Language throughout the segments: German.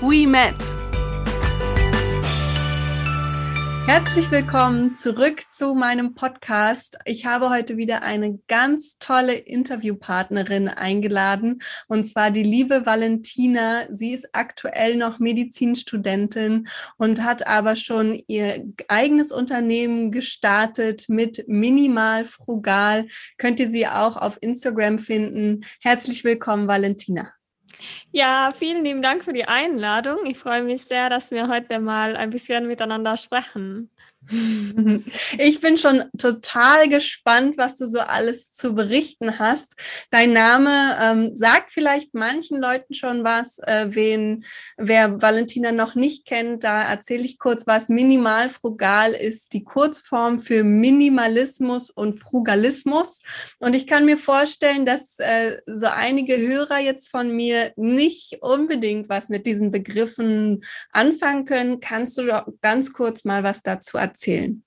we met. Herzlich willkommen zurück zu meinem Podcast. Ich habe heute wieder eine ganz tolle Interviewpartnerin eingeladen und zwar die liebe Valentina. Sie ist aktuell noch Medizinstudentin und hat aber schon ihr eigenes Unternehmen gestartet mit Minimal Frugal. Könnt ihr sie auch auf Instagram finden. Herzlich willkommen, Valentina. Ja, vielen lieben Dank für die Einladung. Ich freue mich sehr, dass wir heute mal ein bisschen miteinander sprechen. Ich bin schon total gespannt, was du so alles zu berichten hast. Dein Name ähm, sagt vielleicht manchen Leuten schon was. Äh, wen, wer Valentina noch nicht kennt, da erzähle ich kurz was. Minimal frugal ist die Kurzform für Minimalismus und Frugalismus. Und ich kann mir vorstellen, dass äh, so einige Hörer jetzt von mir nicht unbedingt was mit diesen Begriffen anfangen können. Kannst du doch ganz kurz mal was dazu erzählen? Erzählen?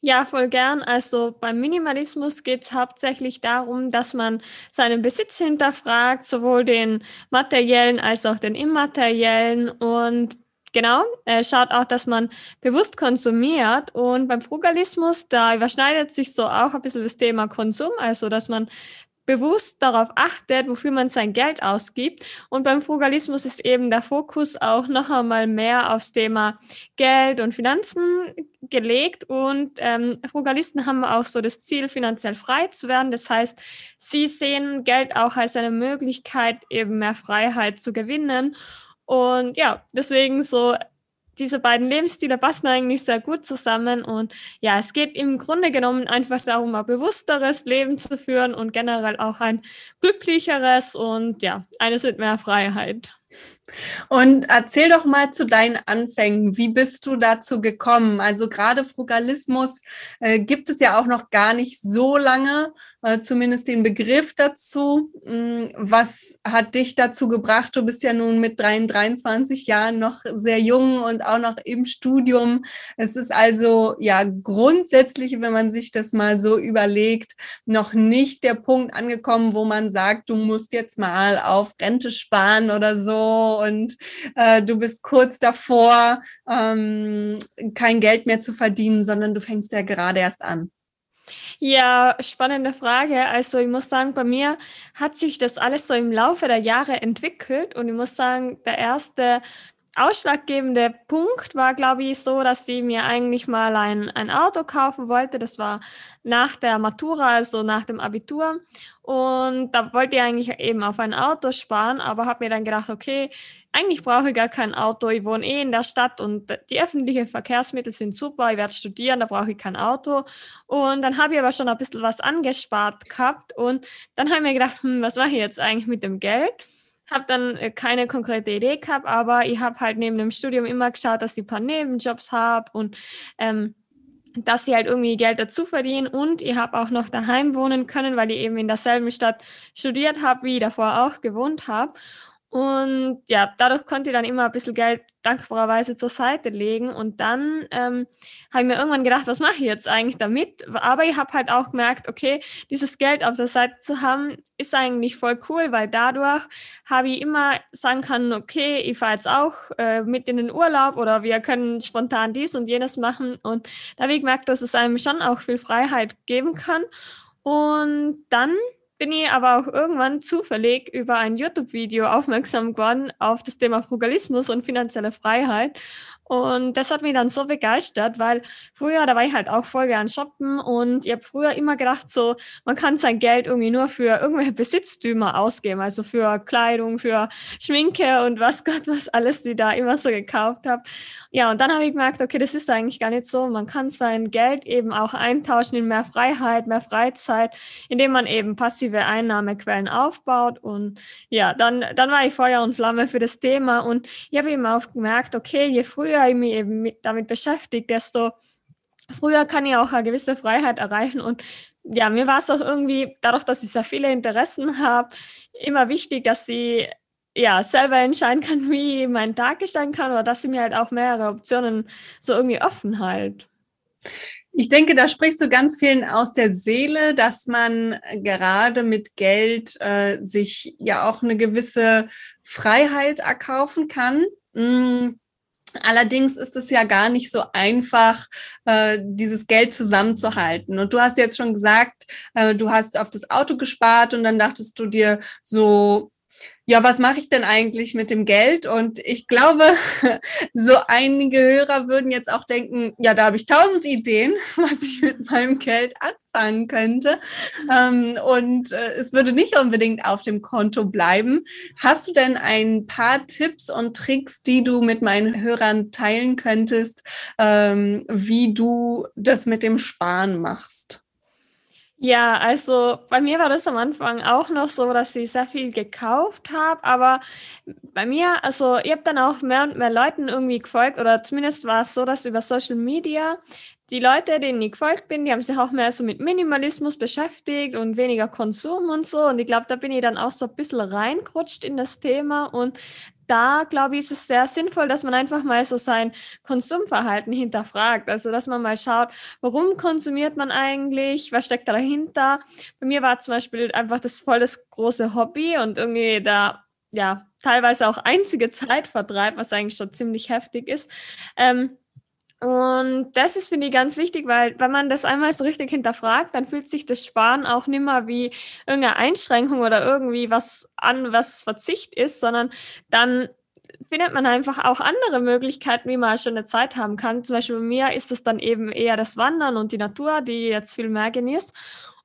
Ja, voll gern. Also beim Minimalismus geht es hauptsächlich darum, dass man seinen Besitz hinterfragt, sowohl den materiellen als auch den immateriellen und Genau, äh, schaut auch, dass man bewusst konsumiert. Und beim Frugalismus, da überschneidet sich so auch ein bisschen das Thema Konsum, also dass man bewusst darauf achtet, wofür man sein Geld ausgibt. Und beim Frugalismus ist eben der Fokus auch noch einmal mehr aufs Thema Geld und Finanzen gelegt. Und ähm, Frugalisten haben auch so das Ziel, finanziell frei zu werden. Das heißt, sie sehen Geld auch als eine Möglichkeit, eben mehr Freiheit zu gewinnen. Und ja, deswegen so diese beiden Lebensstile passen eigentlich sehr gut zusammen. Und ja, es geht im Grunde genommen einfach darum, ein bewussteres Leben zu führen und generell auch ein glücklicheres und ja, eines mit mehr Freiheit. Und erzähl doch mal zu deinen Anfängen. Wie bist du dazu gekommen? Also gerade Frugalismus äh, gibt es ja auch noch gar nicht so lange, äh, zumindest den Begriff dazu. Hm, was hat dich dazu gebracht? Du bist ja nun mit 23 Jahren noch sehr jung und auch noch im Studium. Es ist also ja grundsätzlich, wenn man sich das mal so überlegt, noch nicht der Punkt angekommen, wo man sagt, du musst jetzt mal auf Rente sparen oder so und äh, du bist kurz davor, ähm, kein Geld mehr zu verdienen, sondern du fängst ja gerade erst an. Ja, spannende Frage. Also ich muss sagen, bei mir hat sich das alles so im Laufe der Jahre entwickelt und ich muss sagen, der erste ausschlaggebende Punkt war, glaube ich, so, dass sie mir eigentlich mal ein, ein Auto kaufen wollte. Das war nach der Matura, also nach dem Abitur. Und da wollte ich eigentlich eben auf ein Auto sparen, aber habe mir dann gedacht, okay, eigentlich brauche ich gar kein Auto. Ich wohne eh in der Stadt und die öffentlichen Verkehrsmittel sind super. Ich werde studieren, da brauche ich kein Auto. Und dann habe ich aber schon ein bisschen was angespart gehabt. Und dann habe ich mir gedacht, hm, was mache ich jetzt eigentlich mit dem Geld? Habe dann äh, keine konkrete Idee gehabt, aber ich habe halt neben dem Studium immer geschaut, dass ich ein paar Nebenjobs habe und ähm, dass ich halt irgendwie Geld dazu verdiene und ich habe auch noch daheim wohnen können, weil ich eben in derselben Stadt studiert habe, wie ich davor auch gewohnt habe. Und ja, dadurch konnte ich dann immer ein bisschen Geld dankbarerweise zur Seite legen. Und dann ähm, habe ich mir irgendwann gedacht, was mache ich jetzt eigentlich damit? Aber ich habe halt auch gemerkt, okay, dieses Geld auf der Seite zu haben, ist eigentlich voll cool, weil dadurch habe ich immer sagen können, okay, ich fahre jetzt auch äh, mit in den Urlaub oder wir können spontan dies und jenes machen. Und da habe ich gemerkt, dass es einem schon auch viel Freiheit geben kann. Und dann bin ich aber auch irgendwann zufällig über ein YouTube-Video aufmerksam geworden auf das Thema Frugalismus und finanzielle Freiheit. Und das hat mich dann so begeistert, weil früher, da war ich halt auch voll gern shoppen und ich habe früher immer gedacht, so, man kann sein Geld irgendwie nur für irgendwelche Besitztümer ausgeben, also für Kleidung, für Schminke und was Gott, was alles, die da immer so gekauft habe. Ja, und dann habe ich gemerkt, okay, das ist eigentlich gar nicht so. Man kann sein Geld eben auch eintauschen in mehr Freiheit, mehr Freizeit, indem man eben passive Einnahmequellen aufbaut. Und ja, dann, dann war ich Feuer und Flamme für das Thema und ich habe eben auch gemerkt, okay, je früher früher ich mich eben mit, damit beschäftigt, desto früher kann ich auch eine gewisse Freiheit erreichen. Und ja, mir war es auch irgendwie, dadurch, dass ich sehr viele Interessen habe, immer wichtig, dass ich ja, selber entscheiden kann, wie mein Tag gestalten kann oder dass sie mir halt auch mehrere Optionen so irgendwie offen halt. Ich denke, da sprichst du ganz vielen aus der Seele, dass man gerade mit Geld äh, sich ja auch eine gewisse Freiheit erkaufen kann. Mm Allerdings ist es ja gar nicht so einfach, äh, dieses Geld zusammenzuhalten. Und du hast jetzt schon gesagt, äh, du hast auf das Auto gespart und dann dachtest du dir so, ja, was mache ich denn eigentlich mit dem Geld? Und ich glaube, so einige Hörer würden jetzt auch denken, ja, da habe ich tausend Ideen, was ich mit meinem Geld anfangen könnte. Ähm, und äh, es würde nicht unbedingt auf dem Konto bleiben. Hast du denn ein paar Tipps und Tricks, die du mit meinen Hörern teilen könntest, ähm, wie du das mit dem Sparen machst? Ja, also bei mir war das am Anfang auch noch so, dass ich sehr viel gekauft habe, aber bei mir, also ich habe dann auch mehr und mehr Leuten irgendwie gefolgt oder zumindest war es so, dass über Social Media die Leute, denen ich gefolgt bin, die haben sich auch mehr so mit Minimalismus beschäftigt und weniger Konsum und so. Und ich glaube, da bin ich dann auch so ein bisschen reingerutscht in das Thema. Und da, glaube ich, ist es sehr sinnvoll, dass man einfach mal so sein Konsumverhalten hinterfragt. Also, dass man mal schaut, warum konsumiert man eigentlich? Was steckt da dahinter? Bei mir war zum Beispiel einfach das voll das große Hobby und irgendwie da, ja, teilweise auch einzige Zeitvertreib, was eigentlich schon ziemlich heftig ist. Ähm, und das ist, finde ich, ganz wichtig, weil wenn man das einmal so richtig hinterfragt, dann fühlt sich das Sparen auch nicht mehr wie irgendeine Einschränkung oder irgendwie was an, was Verzicht ist, sondern dann findet man einfach auch andere Möglichkeiten, wie man schon eine Zeit haben kann. Zum Beispiel bei mir ist es dann eben eher das Wandern und die Natur, die jetzt viel mehr genießt.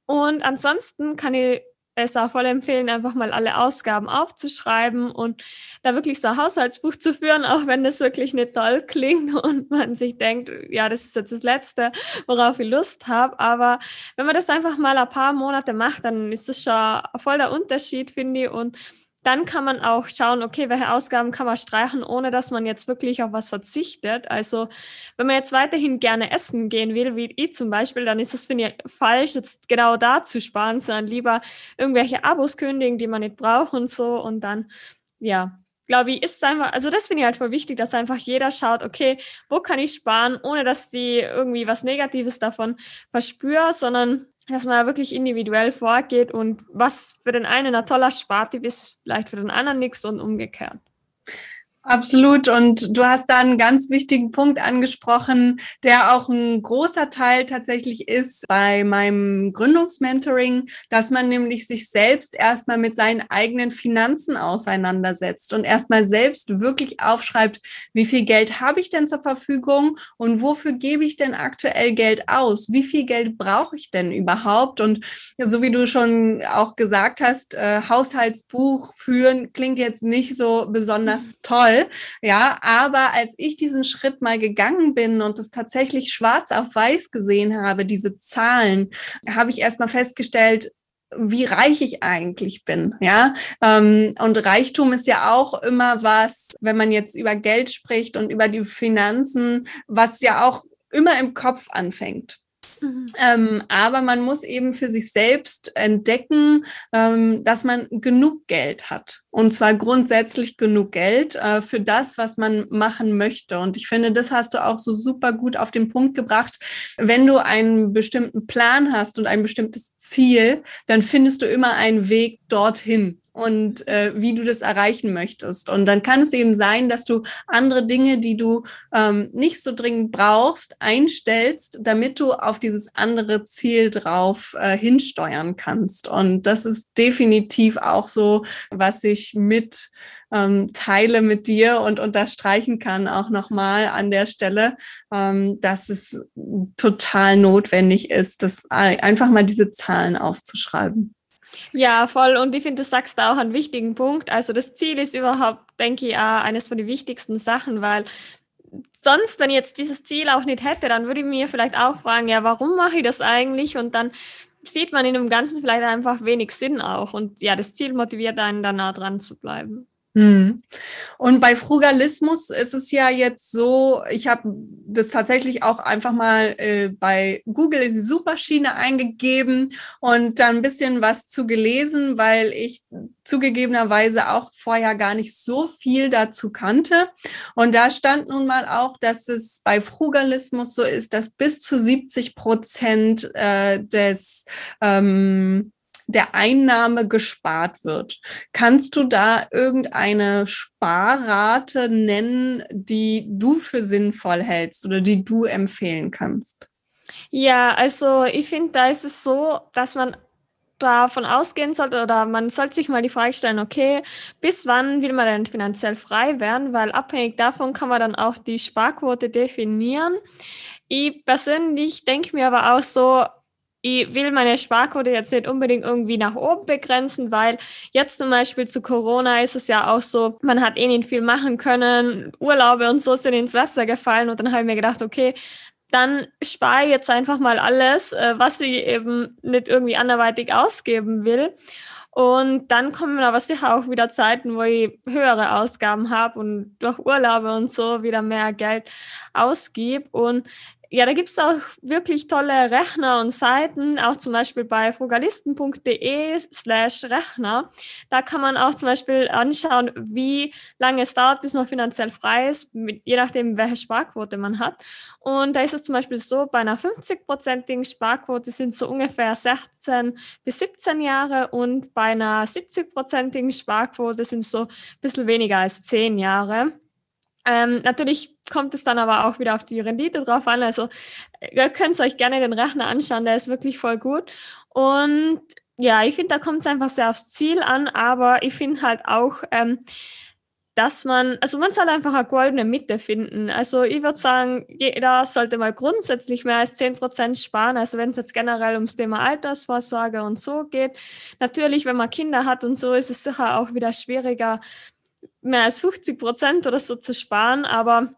Und ansonsten kann ich es auch voll empfehlen, einfach mal alle Ausgaben aufzuschreiben und da wirklich so ein Haushaltsbuch zu führen, auch wenn das wirklich nicht toll klingt und man sich denkt, ja, das ist jetzt das Letzte, worauf ich Lust habe. Aber wenn man das einfach mal ein paar Monate macht, dann ist das schon voll der Unterschied, finde ich. Und dann kann man auch schauen, okay, welche Ausgaben kann man streichen, ohne dass man jetzt wirklich auf was verzichtet. Also wenn man jetzt weiterhin gerne essen gehen will, wie ich zum Beispiel, dann ist es, finde ich, falsch, jetzt genau da zu sparen, sondern lieber irgendwelche Abos kündigen, die man nicht braucht und so. Und dann, ja, glaube ich, ist es einfach, also das finde ich halt voll wichtig, dass einfach jeder schaut, okay, wo kann ich sparen, ohne dass die irgendwie was Negatives davon verspüren, sondern dass man wirklich individuell vorgeht und was für den einen ein toller Spartipp ist, vielleicht für den anderen nichts und umgekehrt. Absolut. Und du hast da einen ganz wichtigen Punkt angesprochen, der auch ein großer Teil tatsächlich ist bei meinem Gründungsmentoring, dass man nämlich sich selbst erstmal mit seinen eigenen Finanzen auseinandersetzt und erstmal selbst wirklich aufschreibt, wie viel Geld habe ich denn zur Verfügung und wofür gebe ich denn aktuell Geld aus? Wie viel Geld brauche ich denn überhaupt? Und so wie du schon auch gesagt hast, äh, Haushaltsbuch führen klingt jetzt nicht so besonders toll toll. Ja, aber als ich diesen Schritt mal gegangen bin und es tatsächlich schwarz auf weiß gesehen habe, diese Zahlen, habe ich erst mal festgestellt, wie reich ich eigentlich bin, ja. Ähm, und Reichtum ist ja auch immer was, wenn man jetzt über Geld spricht und über die Finanzen, was ja auch immer im Kopf anfängt. Mhm. Ähm, aber man muss eben für sich selbst entdecken, ähm, dass man genug Geld hat. Und zwar grundsätzlich genug Geld äh, für das, was man machen möchte. Und ich finde, das hast du auch so super gut auf den Punkt gebracht. Wenn du einen bestimmten Plan hast und ein bestimmtes Ziel, dann findest du immer einen Weg dorthin. Und äh, wie du das erreichen möchtest. Und dann kann es eben sein, dass du andere Dinge, die du ähm, nicht so dringend brauchst, einstellst, damit du auf dieses andere Ziel drauf äh, hinsteuern kannst. Und das ist definitiv auch so, was ich mit ähm, teile mit dir und unterstreichen kann auch nochmal an der Stelle, ähm, dass es total notwendig ist, das einfach mal diese Zahlen aufzuschreiben. Ja, voll. Und ich finde, du sagst da auch einen wichtigen Punkt. Also das Ziel ist überhaupt, denke ich, auch eines von den wichtigsten Sachen, weil sonst, wenn ich jetzt dieses Ziel auch nicht hätte, dann würde ich mir vielleicht auch fragen, ja, warum mache ich das eigentlich? Und dann sieht man in dem Ganzen vielleicht einfach wenig Sinn auch. Und ja, das Ziel motiviert einen dann nah dran zu bleiben. Hm. Und bei Frugalismus ist es ja jetzt so, ich habe das tatsächlich auch einfach mal äh, bei Google in die Suchmaschine eingegeben und dann ein bisschen was zu gelesen, weil ich zugegebenerweise auch vorher gar nicht so viel dazu kannte. Und da stand nun mal auch, dass es bei Frugalismus so ist, dass bis zu 70 Prozent äh, des ähm, der Einnahme gespart wird. Kannst du da irgendeine Sparrate nennen, die du für sinnvoll hältst oder die du empfehlen kannst? Ja, also ich finde, da ist es so, dass man davon ausgehen sollte oder man sollte sich mal die Frage stellen, okay, bis wann will man denn finanziell frei werden? Weil abhängig davon kann man dann auch die Sparquote definieren. Ich persönlich denke mir aber auch so, ich will meine Sparquote jetzt nicht unbedingt irgendwie nach oben begrenzen, weil jetzt zum Beispiel zu Corona ist es ja auch so, man hat eh nicht viel machen können, Urlaube und so sind ins Wasser gefallen und dann habe ich mir gedacht, okay, dann spare ich jetzt einfach mal alles, äh, was ich eben nicht irgendwie anderweitig ausgeben will. Und dann kommen aber sicher auch wieder Zeiten, wo ich höhere Ausgaben habe und durch Urlaube und so wieder mehr Geld ausgib. Und ja, da gibt es auch wirklich tolle Rechner und Seiten, auch zum Beispiel bei frugalisten.de slash Rechner. Da kann man auch zum Beispiel anschauen, wie lange es dauert, bis man finanziell frei ist, mit, je nachdem, welche Sparquote man hat. Und da ist es zum Beispiel so, bei einer 50-prozentigen Sparquote sind so ungefähr 16 bis 17 Jahre und bei einer 70-prozentigen Sparquote sind so ein bisschen weniger als 10 Jahre. Ähm, natürlich kommt es dann aber auch wieder auf die Rendite drauf an. Also ihr könnt euch gerne den Rechner anschauen, der ist wirklich voll gut. Und ja, ich finde, da kommt es einfach sehr aufs Ziel an, aber ich finde halt auch, ähm, dass man, also man soll einfach eine goldene Mitte finden. Also ich würde sagen, jeder sollte mal grundsätzlich mehr als 10% sparen. Also wenn es jetzt generell ums Thema Altersvorsorge und so geht. Natürlich, wenn man Kinder hat und so, ist es sicher auch wieder schwieriger, mehr als 50 Prozent oder so zu sparen. Aber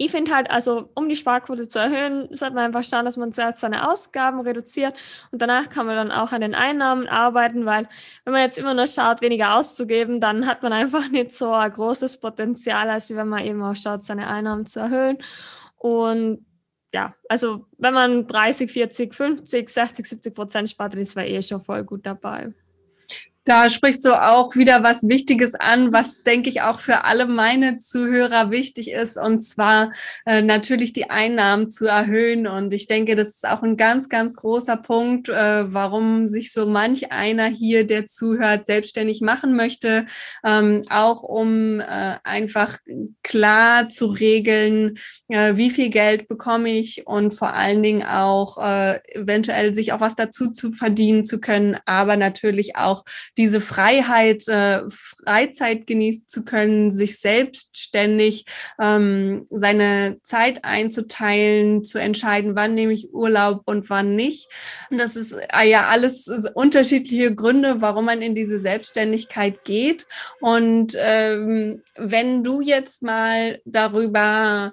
ich finde halt, also um die Sparquote zu erhöhen, sollte man einfach schauen, dass man zuerst seine Ausgaben reduziert und danach kann man dann auch an den Einnahmen arbeiten, weil wenn man jetzt immer nur schaut, weniger auszugeben, dann hat man einfach nicht so ein großes Potenzial, als wenn man eben auch schaut, seine Einnahmen zu erhöhen. Und ja, also wenn man 30, 40, 50, 60, 70 Prozent spart, dann ist man eh schon voll gut dabei. Da sprichst du auch wieder was Wichtiges an, was, denke ich, auch für alle meine Zuhörer wichtig ist, und zwar äh, natürlich die Einnahmen zu erhöhen. Und ich denke, das ist auch ein ganz, ganz großer Punkt, äh, warum sich so manch einer hier, der zuhört, selbstständig machen möchte, ähm, auch um äh, einfach klar zu regeln, äh, wie viel Geld bekomme ich und vor allen Dingen auch äh, eventuell sich auch was dazu zu verdienen zu können, aber natürlich auch diese Freiheit, äh, Freizeit genießen zu können, sich selbstständig ähm, seine Zeit einzuteilen, zu entscheiden, wann nehme ich Urlaub und wann nicht. Das ist äh, ja alles unterschiedliche Gründe, warum man in diese Selbstständigkeit geht. Und ähm, wenn du jetzt mal darüber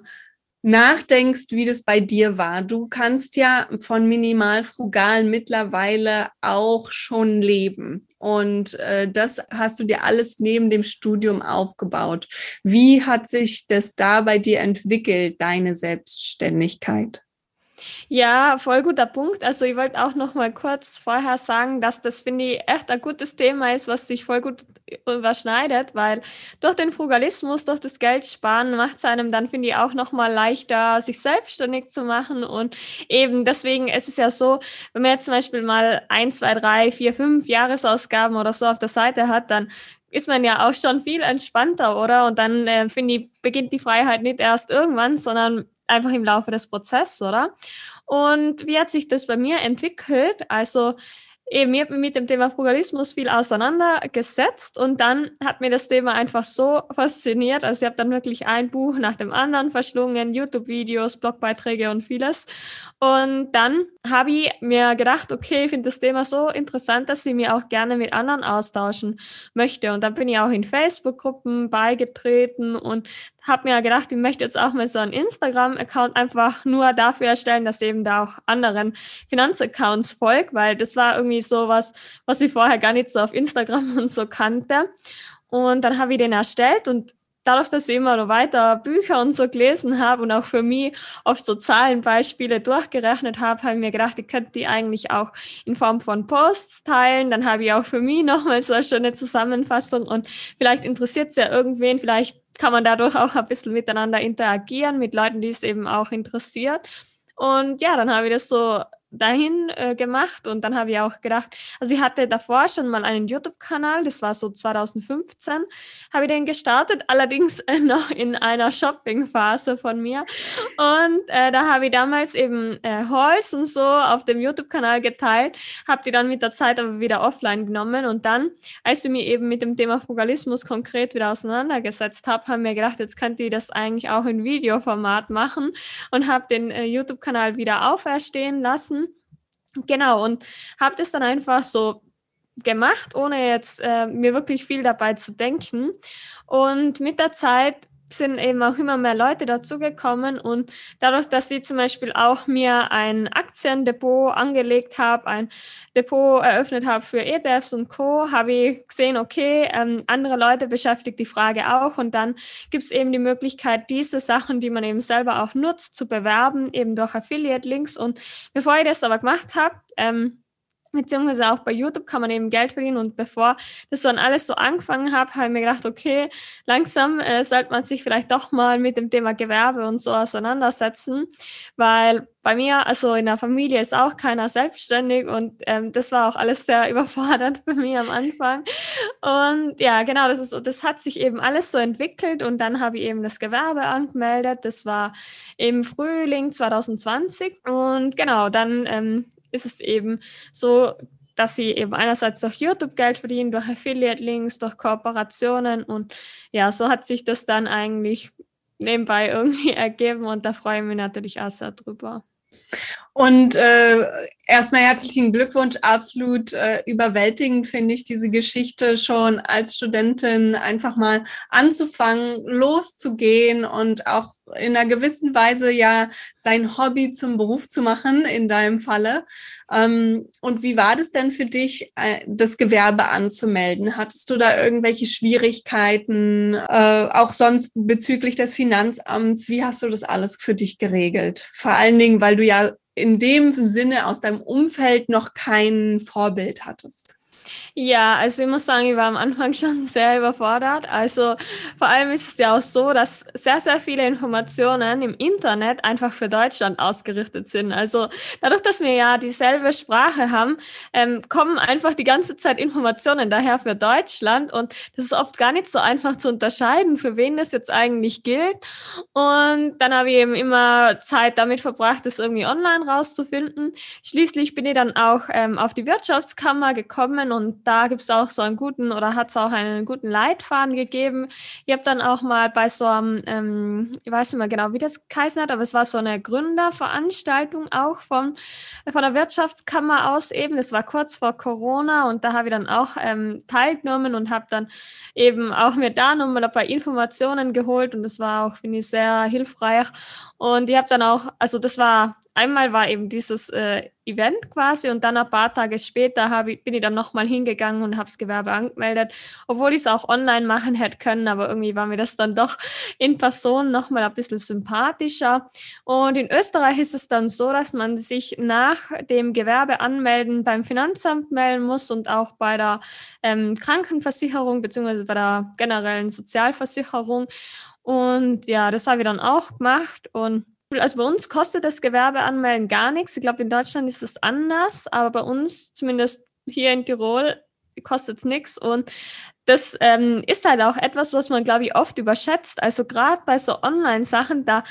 nachdenkst, wie das bei dir war. Du kannst ja von minimal frugal mittlerweile auch schon leben. Und äh, das hast du dir alles neben dem Studium aufgebaut. Wie hat sich das da bei dir entwickelt, deine Selbstständigkeit? Ja, voll guter Punkt. Also ich wollte auch noch mal kurz vorher sagen, dass das, finde ich, echt ein gutes Thema ist, was sich voll gut überschneidet, weil durch den Frugalismus, durch das Geldsparen macht es einem dann, finde ich, auch noch mal leichter, sich selbstständig zu machen und eben deswegen ist es ja so, wenn man jetzt zum Beispiel mal ein, zwei, drei, vier, fünf Jahresausgaben oder so auf der Seite hat, dann ist man ja auch schon viel entspannter, oder? Und dann, äh, finde ich, beginnt die Freiheit nicht erst irgendwann, sondern einfach im Laufe des Prozesses, oder? Und wie hat sich das bei mir entwickelt? Also eben, ich habe mich mit dem Thema Frugalismus viel auseinandergesetzt und dann hat mir das Thema einfach so fasziniert. Also ich habe dann wirklich ein Buch nach dem anderen verschlungen, YouTube-Videos, Blogbeiträge und vieles. Und dann habe ich mir gedacht, okay, ich finde das Thema so interessant, dass ich mir auch gerne mit anderen austauschen möchte. Und dann bin ich auch in Facebook-Gruppen beigetreten und habe mir gedacht, ich möchte jetzt auch mal so einen Instagram-Account einfach nur dafür erstellen, dass eben da auch anderen Finanzaccounts folgt, weil das war irgendwie so was, was ich vorher gar nicht so auf Instagram und so kannte. Und dann habe ich den erstellt und dadurch, dass ich immer noch weiter Bücher und so gelesen habe und auch für mich oft so Zahlenbeispiele durchgerechnet habe, habe ich mir gedacht, ich könnte die eigentlich auch in Form von Posts teilen. Dann habe ich auch für mich nochmal so eine schöne Zusammenfassung und vielleicht interessiert es ja irgendwen, vielleicht kann man dadurch auch ein bisschen miteinander interagieren mit Leuten, die es eben auch interessiert. Und ja, dann habe ich das so dahin äh, gemacht und dann habe ich auch gedacht, also ich hatte davor schon mal einen YouTube-Kanal, das war so 2015, habe ich den gestartet, allerdings äh, noch in einer Shopping-Phase von mir und äh, da habe ich damals eben äh, Hauls und so auf dem YouTube-Kanal geteilt, habe die dann mit der Zeit aber wieder offline genommen und dann, als ich mich eben mit dem Thema Frugalismus konkret wieder auseinandergesetzt habe, haben mir gedacht, jetzt könnte ich das eigentlich auch in Videoformat machen und habe den äh, YouTube-Kanal wieder auferstehen lassen Genau, und habe das dann einfach so gemacht, ohne jetzt äh, mir wirklich viel dabei zu denken. Und mit der Zeit sind eben auch immer mehr Leute dazugekommen und dadurch, dass ich zum Beispiel auch mir ein Aktiendepot angelegt habe, ein Depot eröffnet habe für ETFs und Co., habe ich gesehen, okay, ähm, andere Leute beschäftigt die Frage auch und dann gibt es eben die Möglichkeit, diese Sachen, die man eben selber auch nutzt, zu bewerben, eben durch Affiliate-Links und bevor ich das aber gemacht habe, ähm, beziehungsweise auch bei YouTube kann man eben Geld verdienen. Und bevor das dann alles so angefangen habe, habe ich mir gedacht, okay, langsam äh, sollte man sich vielleicht doch mal mit dem Thema Gewerbe und so auseinandersetzen, weil bei mir, also in der Familie ist auch keiner selbstständig und ähm, das war auch alles sehr überfordernd für mich am Anfang. Und ja, genau, das, ist, das hat sich eben alles so entwickelt und dann habe ich eben das Gewerbe angemeldet. Das war im Frühling 2020 und genau, dann ähm, ist es eben so, dass sie eben einerseits durch YouTube Geld verdienen, durch Affiliate-Links, durch Kooperationen und ja, so hat sich das dann eigentlich nebenbei irgendwie ergeben und da freue ich mich natürlich auch sehr drüber. Und äh, erstmal herzlichen Glückwunsch, absolut äh, überwältigend finde ich diese Geschichte schon als Studentin einfach mal anzufangen, loszugehen und auch in einer gewissen Weise ja sein Hobby zum Beruf zu machen, in deinem Falle. Ähm, und wie war das denn für dich, äh, das Gewerbe anzumelden? Hattest du da irgendwelche Schwierigkeiten, äh, auch sonst bezüglich des Finanzamts? Wie hast du das alles für dich geregelt? Vor allen Dingen, weil du ja in dem Sinne aus deinem Umfeld noch kein Vorbild hattest? Ja, also ich muss sagen, ich war am Anfang schon sehr überfordert. Also vor allem ist es ja auch so, dass sehr, sehr viele Informationen im Internet einfach für Deutschland ausgerichtet sind. Also dadurch, dass wir ja dieselbe Sprache haben, ähm, kommen einfach die ganze Zeit Informationen daher für Deutschland und das ist oft gar nicht so einfach zu unterscheiden, für wen das jetzt eigentlich gilt. Und dann habe ich eben immer Zeit damit verbracht, das irgendwie online rauszufinden. Schließlich bin ich dann auch ähm, auf die Wirtschaftskammer gekommen und da gibt es auch so einen guten oder hat es auch einen guten Leitfaden gegeben. Ich habe dann auch mal bei so einem, ähm, ich weiß nicht mehr genau, wie das geheißen hat, aber es war so eine Gründerveranstaltung auch von, von der Wirtschaftskammer aus eben. Das war kurz vor Corona und da habe ich dann auch ähm, teilgenommen und habe dann eben auch mir da nochmal ein paar Informationen geholt und das war auch, finde ich, sehr hilfreich. Und ich habe dann auch, also das war einmal war eben dieses äh, Event quasi und dann ein paar Tage später hab ich, bin ich dann nochmal hingegangen und habe das Gewerbe angemeldet, obwohl ich es auch online machen hätte können, aber irgendwie war mir das dann doch in Person nochmal ein bisschen sympathischer. Und in Österreich ist es dann so, dass man sich nach dem Gewerbe anmelden beim Finanzamt melden muss und auch bei der ähm, Krankenversicherung beziehungsweise bei der generellen Sozialversicherung. Und ja, das habe ich dann auch gemacht und also bei uns kostet das Gewerbeanmelden gar nichts. Ich glaube, in Deutschland ist es anders, aber bei uns, zumindest hier in Tirol, kostet es nichts. Und das ähm, ist halt auch etwas, was man, glaube ich, oft überschätzt. Also gerade bei so Online-Sachen, da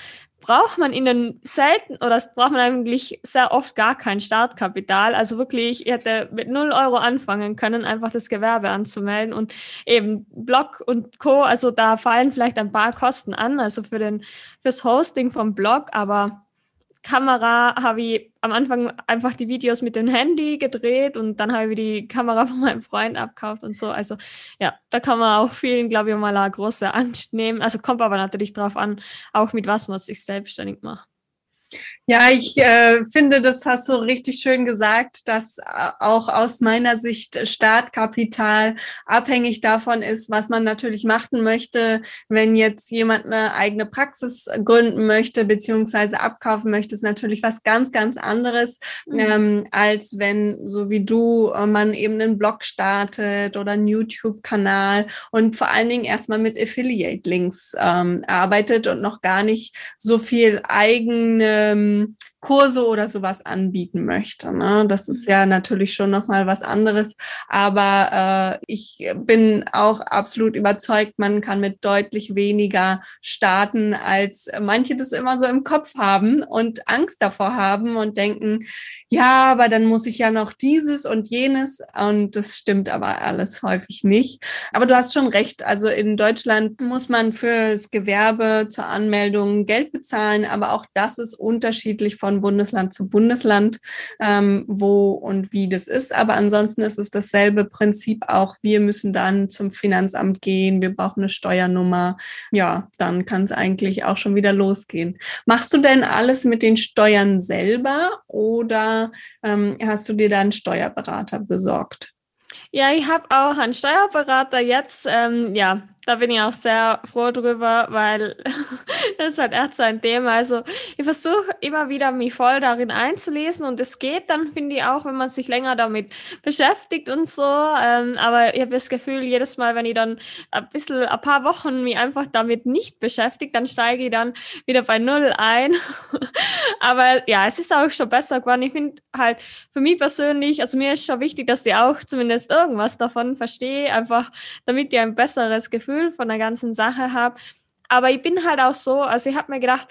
braucht man ihnen selten oder braucht man eigentlich sehr oft gar kein Startkapital. Also wirklich, ich hätte mit 0 Euro anfangen können, einfach das Gewerbe anzumelden und eben Blog und Co. Also da fallen vielleicht ein paar Kosten an, also für den, fürs Hosting vom Blog, aber Kamera habe ich am Anfang einfach die Videos mit dem Handy gedreht und dann habe ich die Kamera von meinem Freund abgekauft und so. Also ja, da kann man auch vielen, glaube ich, mal eine große Angst nehmen. Also kommt aber natürlich darauf an, auch mit was man sich selbstständig macht. Ja, ich äh, finde, das hast du richtig schön gesagt, dass äh, auch aus meiner Sicht Startkapital abhängig davon ist, was man natürlich machen möchte. Wenn jetzt jemand eine eigene Praxis gründen möchte, beziehungsweise abkaufen möchte, ist natürlich was ganz, ganz anderes, mhm. ähm, als wenn, so wie du, äh, man eben einen Blog startet oder einen YouTube-Kanal und vor allen Dingen erstmal mit Affiliate-Links ähm, arbeitet und noch gar nicht so viel eigene ähm, Kurse oder sowas anbieten möchte. Ne? Das ist ja natürlich schon nochmal was anderes. Aber äh, ich bin auch absolut überzeugt, man kann mit deutlich weniger starten, als manche das immer so im Kopf haben und Angst davor haben und denken, ja, aber dann muss ich ja noch dieses und jenes. Und das stimmt aber alles häufig nicht. Aber du hast schon recht. Also in Deutschland muss man fürs Gewerbe zur Anmeldung Geld bezahlen, aber auch das ist unterschiedlich von von Bundesland zu Bundesland, ähm, wo und wie das ist. Aber ansonsten ist es dasselbe Prinzip auch. Wir müssen dann zum Finanzamt gehen, wir brauchen eine Steuernummer. Ja, dann kann es eigentlich auch schon wieder losgehen. Machst du denn alles mit den Steuern selber oder ähm, hast du dir da einen Steuerberater besorgt? Ja, ich habe auch einen Steuerberater jetzt. Ähm, ja, da bin ich auch sehr froh drüber, weil das ist halt echt so ein Thema. Also ich versuche immer wieder mich voll darin einzulesen und es geht dann, finde ich, auch, wenn man sich länger damit beschäftigt und so. Ähm, aber ich habe das Gefühl, jedes Mal, wenn ich dann ein bisschen, ein paar Wochen mich einfach damit nicht beschäftigt, dann steige ich dann wieder bei Null ein. aber ja, es ist auch schon besser geworden. Ich finde halt für mich persönlich, also mir ist schon wichtig, dass ich auch zumindest irgendwas davon verstehe, einfach damit ich ein besseres Gefühl Gefühl von der ganzen Sache habe. Aber ich bin halt auch so, also ich habe mir gedacht,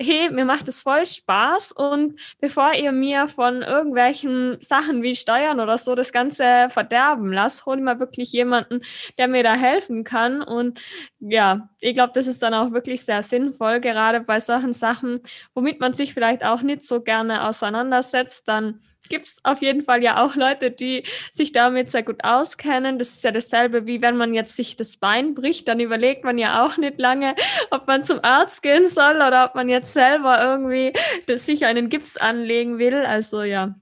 hey, mir macht es voll Spaß und bevor ihr mir von irgendwelchen Sachen wie Steuern oder so das Ganze verderben lasst, hol mal wirklich jemanden, der mir da helfen kann. Und ja, ich glaube, das ist dann auch wirklich sehr sinnvoll, gerade bei solchen Sachen, womit man sich vielleicht auch nicht so gerne auseinandersetzt, dann gibt es auf jeden Fall ja auch Leute, die sich damit sehr gut auskennen. Das ist ja dasselbe, wie wenn man jetzt sich das Bein bricht, dann überlegt man ja auch nicht lange, ob man zum Arzt gehen soll oder ob man jetzt selber irgendwie sich einen Gips anlegen will. Also ja,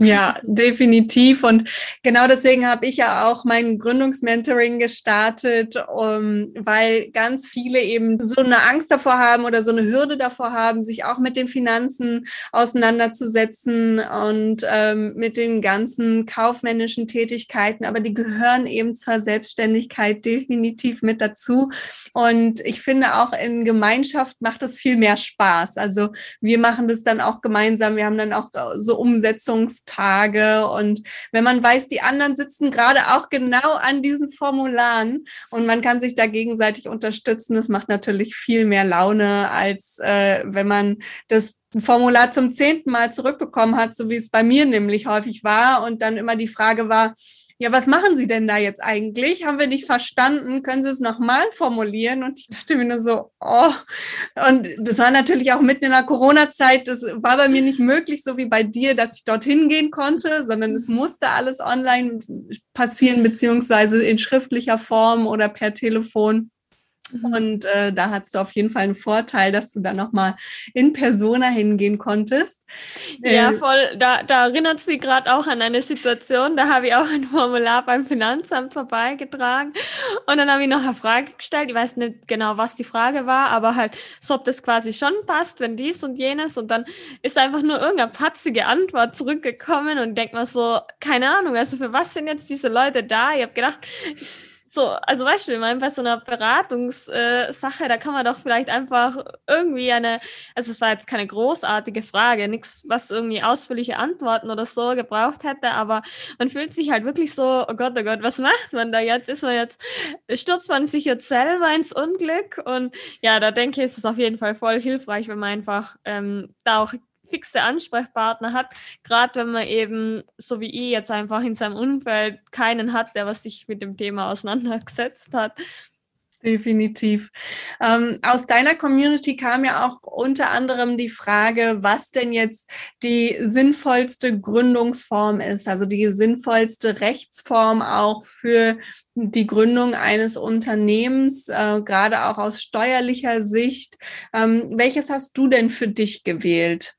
ja, definitiv. Und genau deswegen habe ich ja auch mein Gründungsmentoring gestartet, um, weil ganz viele eben so eine Angst davor haben oder so eine Hürde davor haben, sich auch mit den Finanzen auseinanderzusetzen und ähm, mit den ganzen kaufmännischen Tätigkeiten. Aber die gehören eben zur Selbstständigkeit definitiv mit dazu. Und ich finde auch in Gemeinschaft macht es viel mehr Spaß. Also wir machen das dann auch gemeinsam. Wir haben dann auch so Umsetzungs Tage. Und wenn man weiß, die anderen sitzen gerade auch genau an diesen Formularen und man kann sich da gegenseitig unterstützen, das macht natürlich viel mehr Laune, als äh, wenn man das Formular zum zehnten Mal zurückbekommen hat, so wie es bei mir nämlich häufig war und dann immer die Frage war, ja, was machen Sie denn da jetzt eigentlich? Haben wir nicht verstanden? Können Sie es nochmal formulieren? Und ich dachte mir nur so, oh. Und das war natürlich auch mitten in der Corona-Zeit. Das war bei mir nicht möglich, so wie bei dir, dass ich dorthin gehen konnte, sondern es musste alles online passieren, beziehungsweise in schriftlicher Form oder per Telefon. Mhm. Und äh, da hattest du auf jeden Fall einen Vorteil, dass du da nochmal in Persona hingehen konntest. Ja, äh, voll. Da, da erinnert es mich gerade auch an eine Situation. Da habe ich auch ein Formular beim Finanzamt vorbeigetragen. Und dann habe ich noch eine Frage gestellt. Ich weiß nicht genau, was die Frage war, aber halt, so ob das quasi schon passt, wenn dies und jenes. Und dann ist einfach nur irgendeine patzige Antwort zurückgekommen und denkt mal so, keine Ahnung, also für was sind jetzt diese Leute da? Ich habe gedacht, so, also weißt du, ich meine, bei so einer Beratungssache, äh, da kann man doch vielleicht einfach irgendwie eine, also es war jetzt keine großartige Frage, nichts, was irgendwie ausführliche Antworten oder so gebraucht hätte, aber man fühlt sich halt wirklich so, oh Gott, oh Gott, was macht man da jetzt? Ist man jetzt, stürzt man sich jetzt selber ins Unglück? Und ja, da denke ich, ist es auf jeden Fall voll hilfreich, wenn man einfach ähm, da auch fixe Ansprechpartner hat, gerade wenn man eben, so wie ich jetzt einfach in seinem Umfeld keinen hat, der was sich mit dem Thema auseinandergesetzt hat. Definitiv. Ähm, aus deiner Community kam ja auch unter anderem die Frage, was denn jetzt die sinnvollste Gründungsform ist, also die sinnvollste Rechtsform auch für die Gründung eines Unternehmens, äh, gerade auch aus steuerlicher Sicht. Ähm, welches hast du denn für dich gewählt?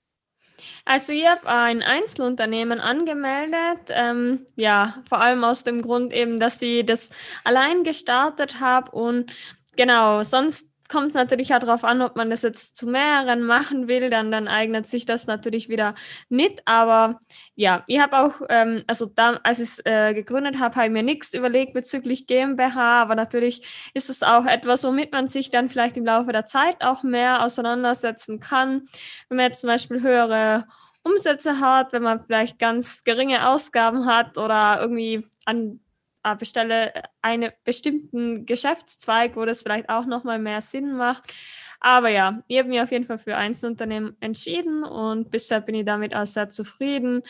Also ich habe ein Einzelunternehmen angemeldet, ähm, ja, vor allem aus dem Grund eben, dass ich das allein gestartet habe und genau, sonst kommt es natürlich auch darauf an, ob man das jetzt zu mehreren machen will, dann, dann eignet sich das natürlich wieder nicht. Aber ja, ich habe auch, ähm, also da, als ich es äh, gegründet habe, habe ich mir nichts überlegt bezüglich GmbH, aber natürlich ist es auch etwas, womit man sich dann vielleicht im Laufe der Zeit auch mehr auseinandersetzen kann. Wenn man jetzt zum Beispiel höhere Umsätze hat, wenn man vielleicht ganz geringe Ausgaben hat oder irgendwie an bestelle einen bestimmten Geschäftszweig, wo das vielleicht auch nochmal mehr Sinn macht. Aber ja, ich habe mich auf jeden Fall für Einzelunternehmen entschieden und bisher bin ich damit auch sehr zufrieden.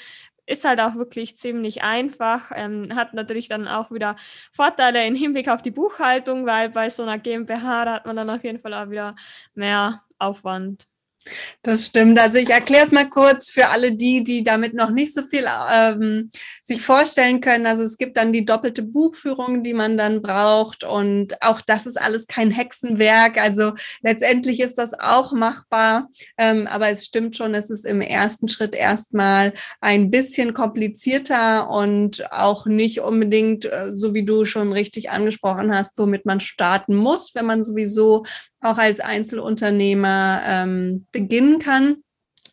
Ist halt auch wirklich ziemlich einfach, ähm, hat natürlich dann auch wieder Vorteile im Hinblick auf die Buchhaltung, weil bei so einer GmbH, hat man dann auf jeden Fall auch wieder mehr Aufwand. Das stimmt. Also ich erkläre es mal kurz für alle die, die damit noch nicht so viel ähm, sich vorstellen können. Also es gibt dann die doppelte Buchführung, die man dann braucht. Und auch das ist alles kein Hexenwerk. Also letztendlich ist das auch machbar. Ähm, aber es stimmt schon, es ist im ersten Schritt erstmal ein bisschen komplizierter und auch nicht unbedingt, äh, so wie du schon richtig angesprochen hast, womit man starten muss, wenn man sowieso auch als Einzelunternehmer ähm, beginnen kann.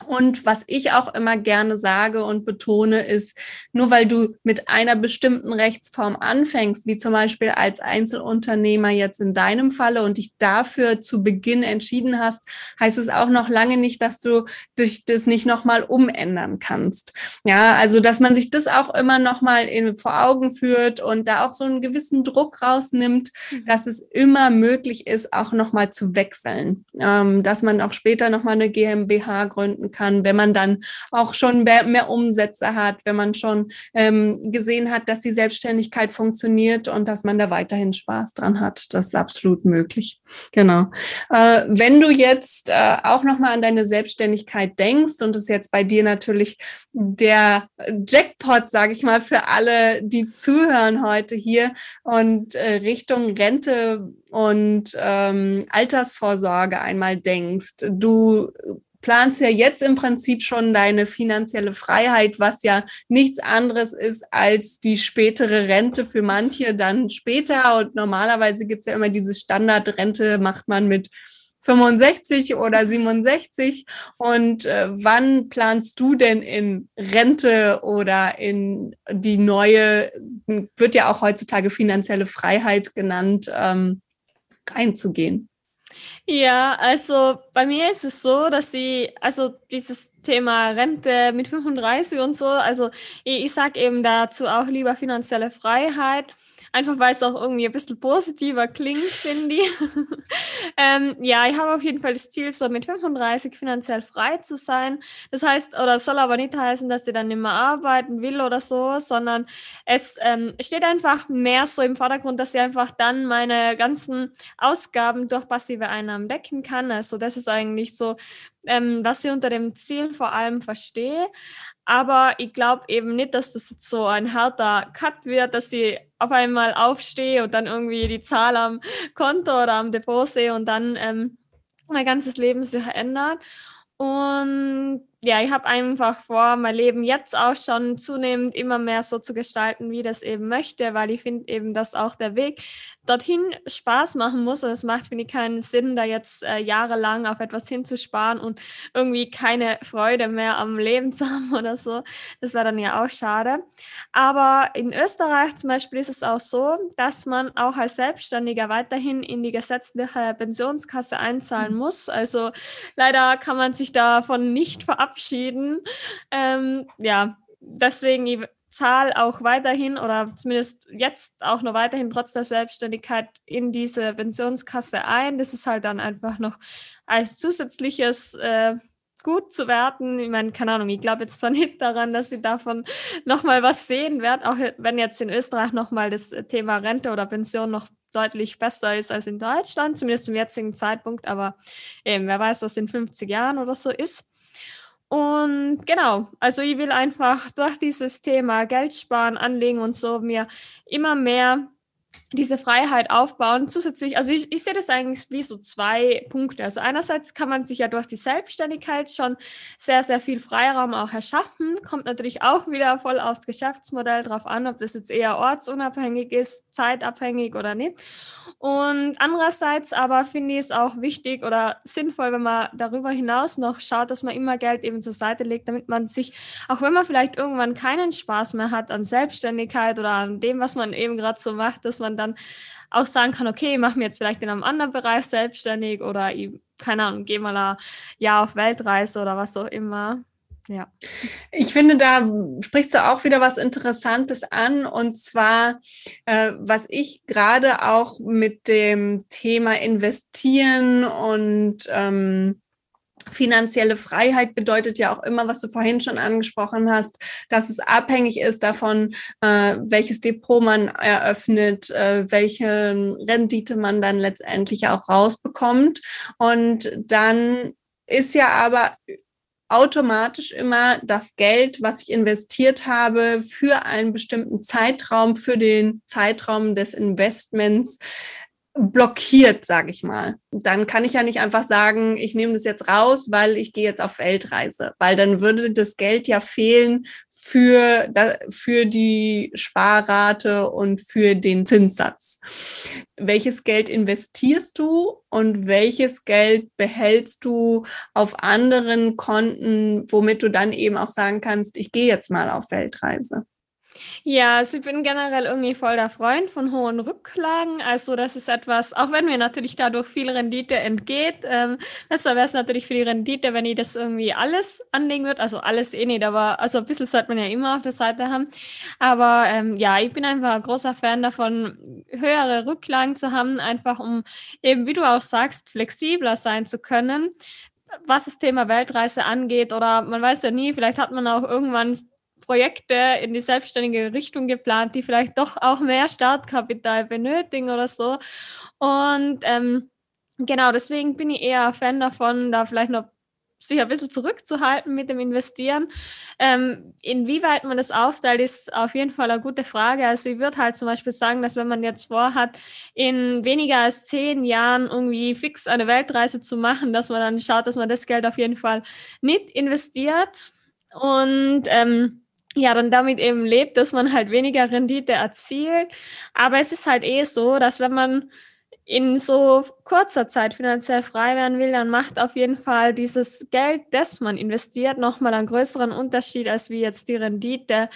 Und was ich auch immer gerne sage und betone, ist, nur weil du mit einer bestimmten Rechtsform anfängst, wie zum Beispiel als Einzelunternehmer jetzt in deinem Falle und dich dafür zu Beginn entschieden hast, heißt es auch noch lange nicht, dass du dich das nicht nochmal umändern kannst. Ja, also, dass man sich das auch immer nochmal vor Augen führt und da auch so einen gewissen Druck rausnimmt, mhm. dass es immer möglich ist, auch nochmal zu wechseln, ähm, dass man auch später nochmal eine GmbH gründen kann, wenn man dann auch schon mehr, mehr Umsätze hat, wenn man schon ähm, gesehen hat, dass die Selbstständigkeit funktioniert und dass man da weiterhin Spaß dran hat. Das ist absolut möglich. Genau. Äh, wenn du jetzt äh, auch nochmal an deine Selbstständigkeit denkst und es jetzt bei dir natürlich der Jackpot, sage ich mal, für alle, die zuhören heute hier und äh, Richtung Rente und ähm, Altersvorsorge einmal denkst. Du planst ja jetzt im Prinzip schon deine finanzielle Freiheit, was ja nichts anderes ist als die spätere Rente für manche dann später. Und normalerweise gibt es ja immer diese Standardrente, macht man mit 65 oder 67 und äh, wann planst du denn in Rente oder in die neue, wird ja auch heutzutage finanzielle Freiheit genannt, ähm, reinzugehen? Ja, also bei mir ist es so, dass ich, also dieses Thema Rente mit 35 und so, also ich, ich sage eben dazu auch lieber finanzielle Freiheit. Einfach weil es auch irgendwie ein bisschen positiver klingt, finde ich. ähm, ja, ich habe auf jeden Fall das Ziel, so mit 35 finanziell frei zu sein. Das heißt, oder soll aber nicht heißen, dass ich dann nicht mehr arbeiten will oder so, sondern es ähm, steht einfach mehr so im Vordergrund, dass ich einfach dann meine ganzen Ausgaben durch passive Einnahmen decken kann. Also das ist eigentlich so ähm, was ich unter dem Ziel vor allem verstehe. Aber ich glaube eben nicht, dass das jetzt so ein harter Cut wird, dass ich auf einmal aufstehe und dann irgendwie die Zahl am Konto oder am Depot sehe und dann ähm, mein ganzes Leben sich ändert. Und ja, ich habe einfach vor, mein Leben jetzt auch schon zunehmend immer mehr so zu gestalten, wie ich das eben möchte, weil ich finde eben, dass auch der Weg dorthin Spaß machen muss. Und es macht, finde ich, keinen Sinn, da jetzt äh, jahrelang auf etwas hinzusparen und irgendwie keine Freude mehr am Leben zu haben oder so. Das wäre dann ja auch schade. Aber in Österreich zum Beispiel ist es auch so, dass man auch als Selbstständiger weiterhin in die gesetzliche Pensionskasse einzahlen mhm. muss. Also leider kann man sich davon nicht verabschieden verabschieden. Ähm, ja, deswegen ich zahle auch weiterhin oder zumindest jetzt auch noch weiterhin trotz der Selbstständigkeit in diese Pensionskasse ein. Das ist halt dann einfach noch als zusätzliches äh, gut zu werten. Ich meine, keine Ahnung, ich glaube jetzt zwar nicht daran, dass sie davon nochmal was sehen werden, auch wenn jetzt in Österreich nochmal das Thema Rente oder Pension noch deutlich besser ist als in Deutschland, zumindest zum jetzigen Zeitpunkt, aber eben, wer weiß, was in 50 Jahren oder so ist. Und genau, also ich will einfach durch dieses Thema Geld sparen, anlegen und so mir immer mehr diese Freiheit aufbauen. Zusätzlich, also ich, ich sehe das eigentlich wie so zwei Punkte. Also einerseits kann man sich ja durch die Selbstständigkeit schon sehr, sehr viel Freiraum auch erschaffen. Kommt natürlich auch wieder voll aufs Geschäftsmodell drauf an, ob das jetzt eher ortsunabhängig ist, zeitabhängig oder nicht. Und andererseits aber finde ich es auch wichtig oder sinnvoll, wenn man darüber hinaus noch schaut, dass man immer Geld eben zur Seite legt, damit man sich, auch wenn man vielleicht irgendwann keinen Spaß mehr hat an Selbstständigkeit oder an dem, was man eben gerade so macht, dass man dann auch sagen kann, okay, ich mache mir jetzt vielleicht in einem anderen Bereich selbstständig oder ich, keine Ahnung, gehe mal ein Jahr auf Weltreise oder was auch immer. Ja. Ich finde, da sprichst du auch wieder was Interessantes an. Und zwar, äh, was ich gerade auch mit dem Thema Investieren und ähm, finanzielle Freiheit bedeutet ja auch immer, was du vorhin schon angesprochen hast, dass es abhängig ist davon, äh, welches Depot man eröffnet, äh, welche Rendite man dann letztendlich auch rausbekommt. Und dann ist ja aber automatisch immer das Geld, was ich investiert habe, für einen bestimmten Zeitraum, für den Zeitraum des Investments blockiert, sage ich mal. Dann kann ich ja nicht einfach sagen, ich nehme das jetzt raus, weil ich gehe jetzt auf Weltreise, weil dann würde das Geld ja fehlen für, für die Sparrate und für den Zinssatz. Welches Geld investierst du und welches Geld behältst du auf anderen Konten, womit du dann eben auch sagen kannst, ich gehe jetzt mal auf Weltreise? Ja, also ich bin generell irgendwie voll der Freund von hohen Rücklagen. Also das ist etwas, auch wenn mir natürlich dadurch viel Rendite entgeht, ähm, besser wäre es natürlich für die Rendite, wenn ich das irgendwie alles anlegen würde. Also alles eh nicht, aber also ein bisschen sollte man ja immer auf der Seite haben. Aber ähm, ja, ich bin einfach ein großer Fan davon, höhere Rücklagen zu haben, einfach um eben, wie du auch sagst, flexibler sein zu können was das Thema Weltreise angeht oder man weiß ja nie, vielleicht hat man auch irgendwann Projekte in die selbstständige Richtung geplant, die vielleicht doch auch mehr Startkapital benötigen oder so. Und ähm, genau, deswegen bin ich eher Fan davon, da vielleicht noch sich ein bisschen zurückzuhalten mit dem Investieren. Ähm, inwieweit man das aufteilt, ist auf jeden Fall eine gute Frage. Also ich würde halt zum Beispiel sagen, dass wenn man jetzt vorhat, in weniger als zehn Jahren irgendwie fix eine Weltreise zu machen, dass man dann schaut, dass man das Geld auf jeden Fall nicht investiert. Und ähm, ja, dann damit eben lebt, dass man halt weniger Rendite erzielt. Aber es ist halt eh so, dass wenn man in so kurzer Zeit finanziell frei werden will, dann macht auf jeden Fall dieses Geld, das man investiert, nochmal einen größeren Unterschied als wie jetzt die Rendite,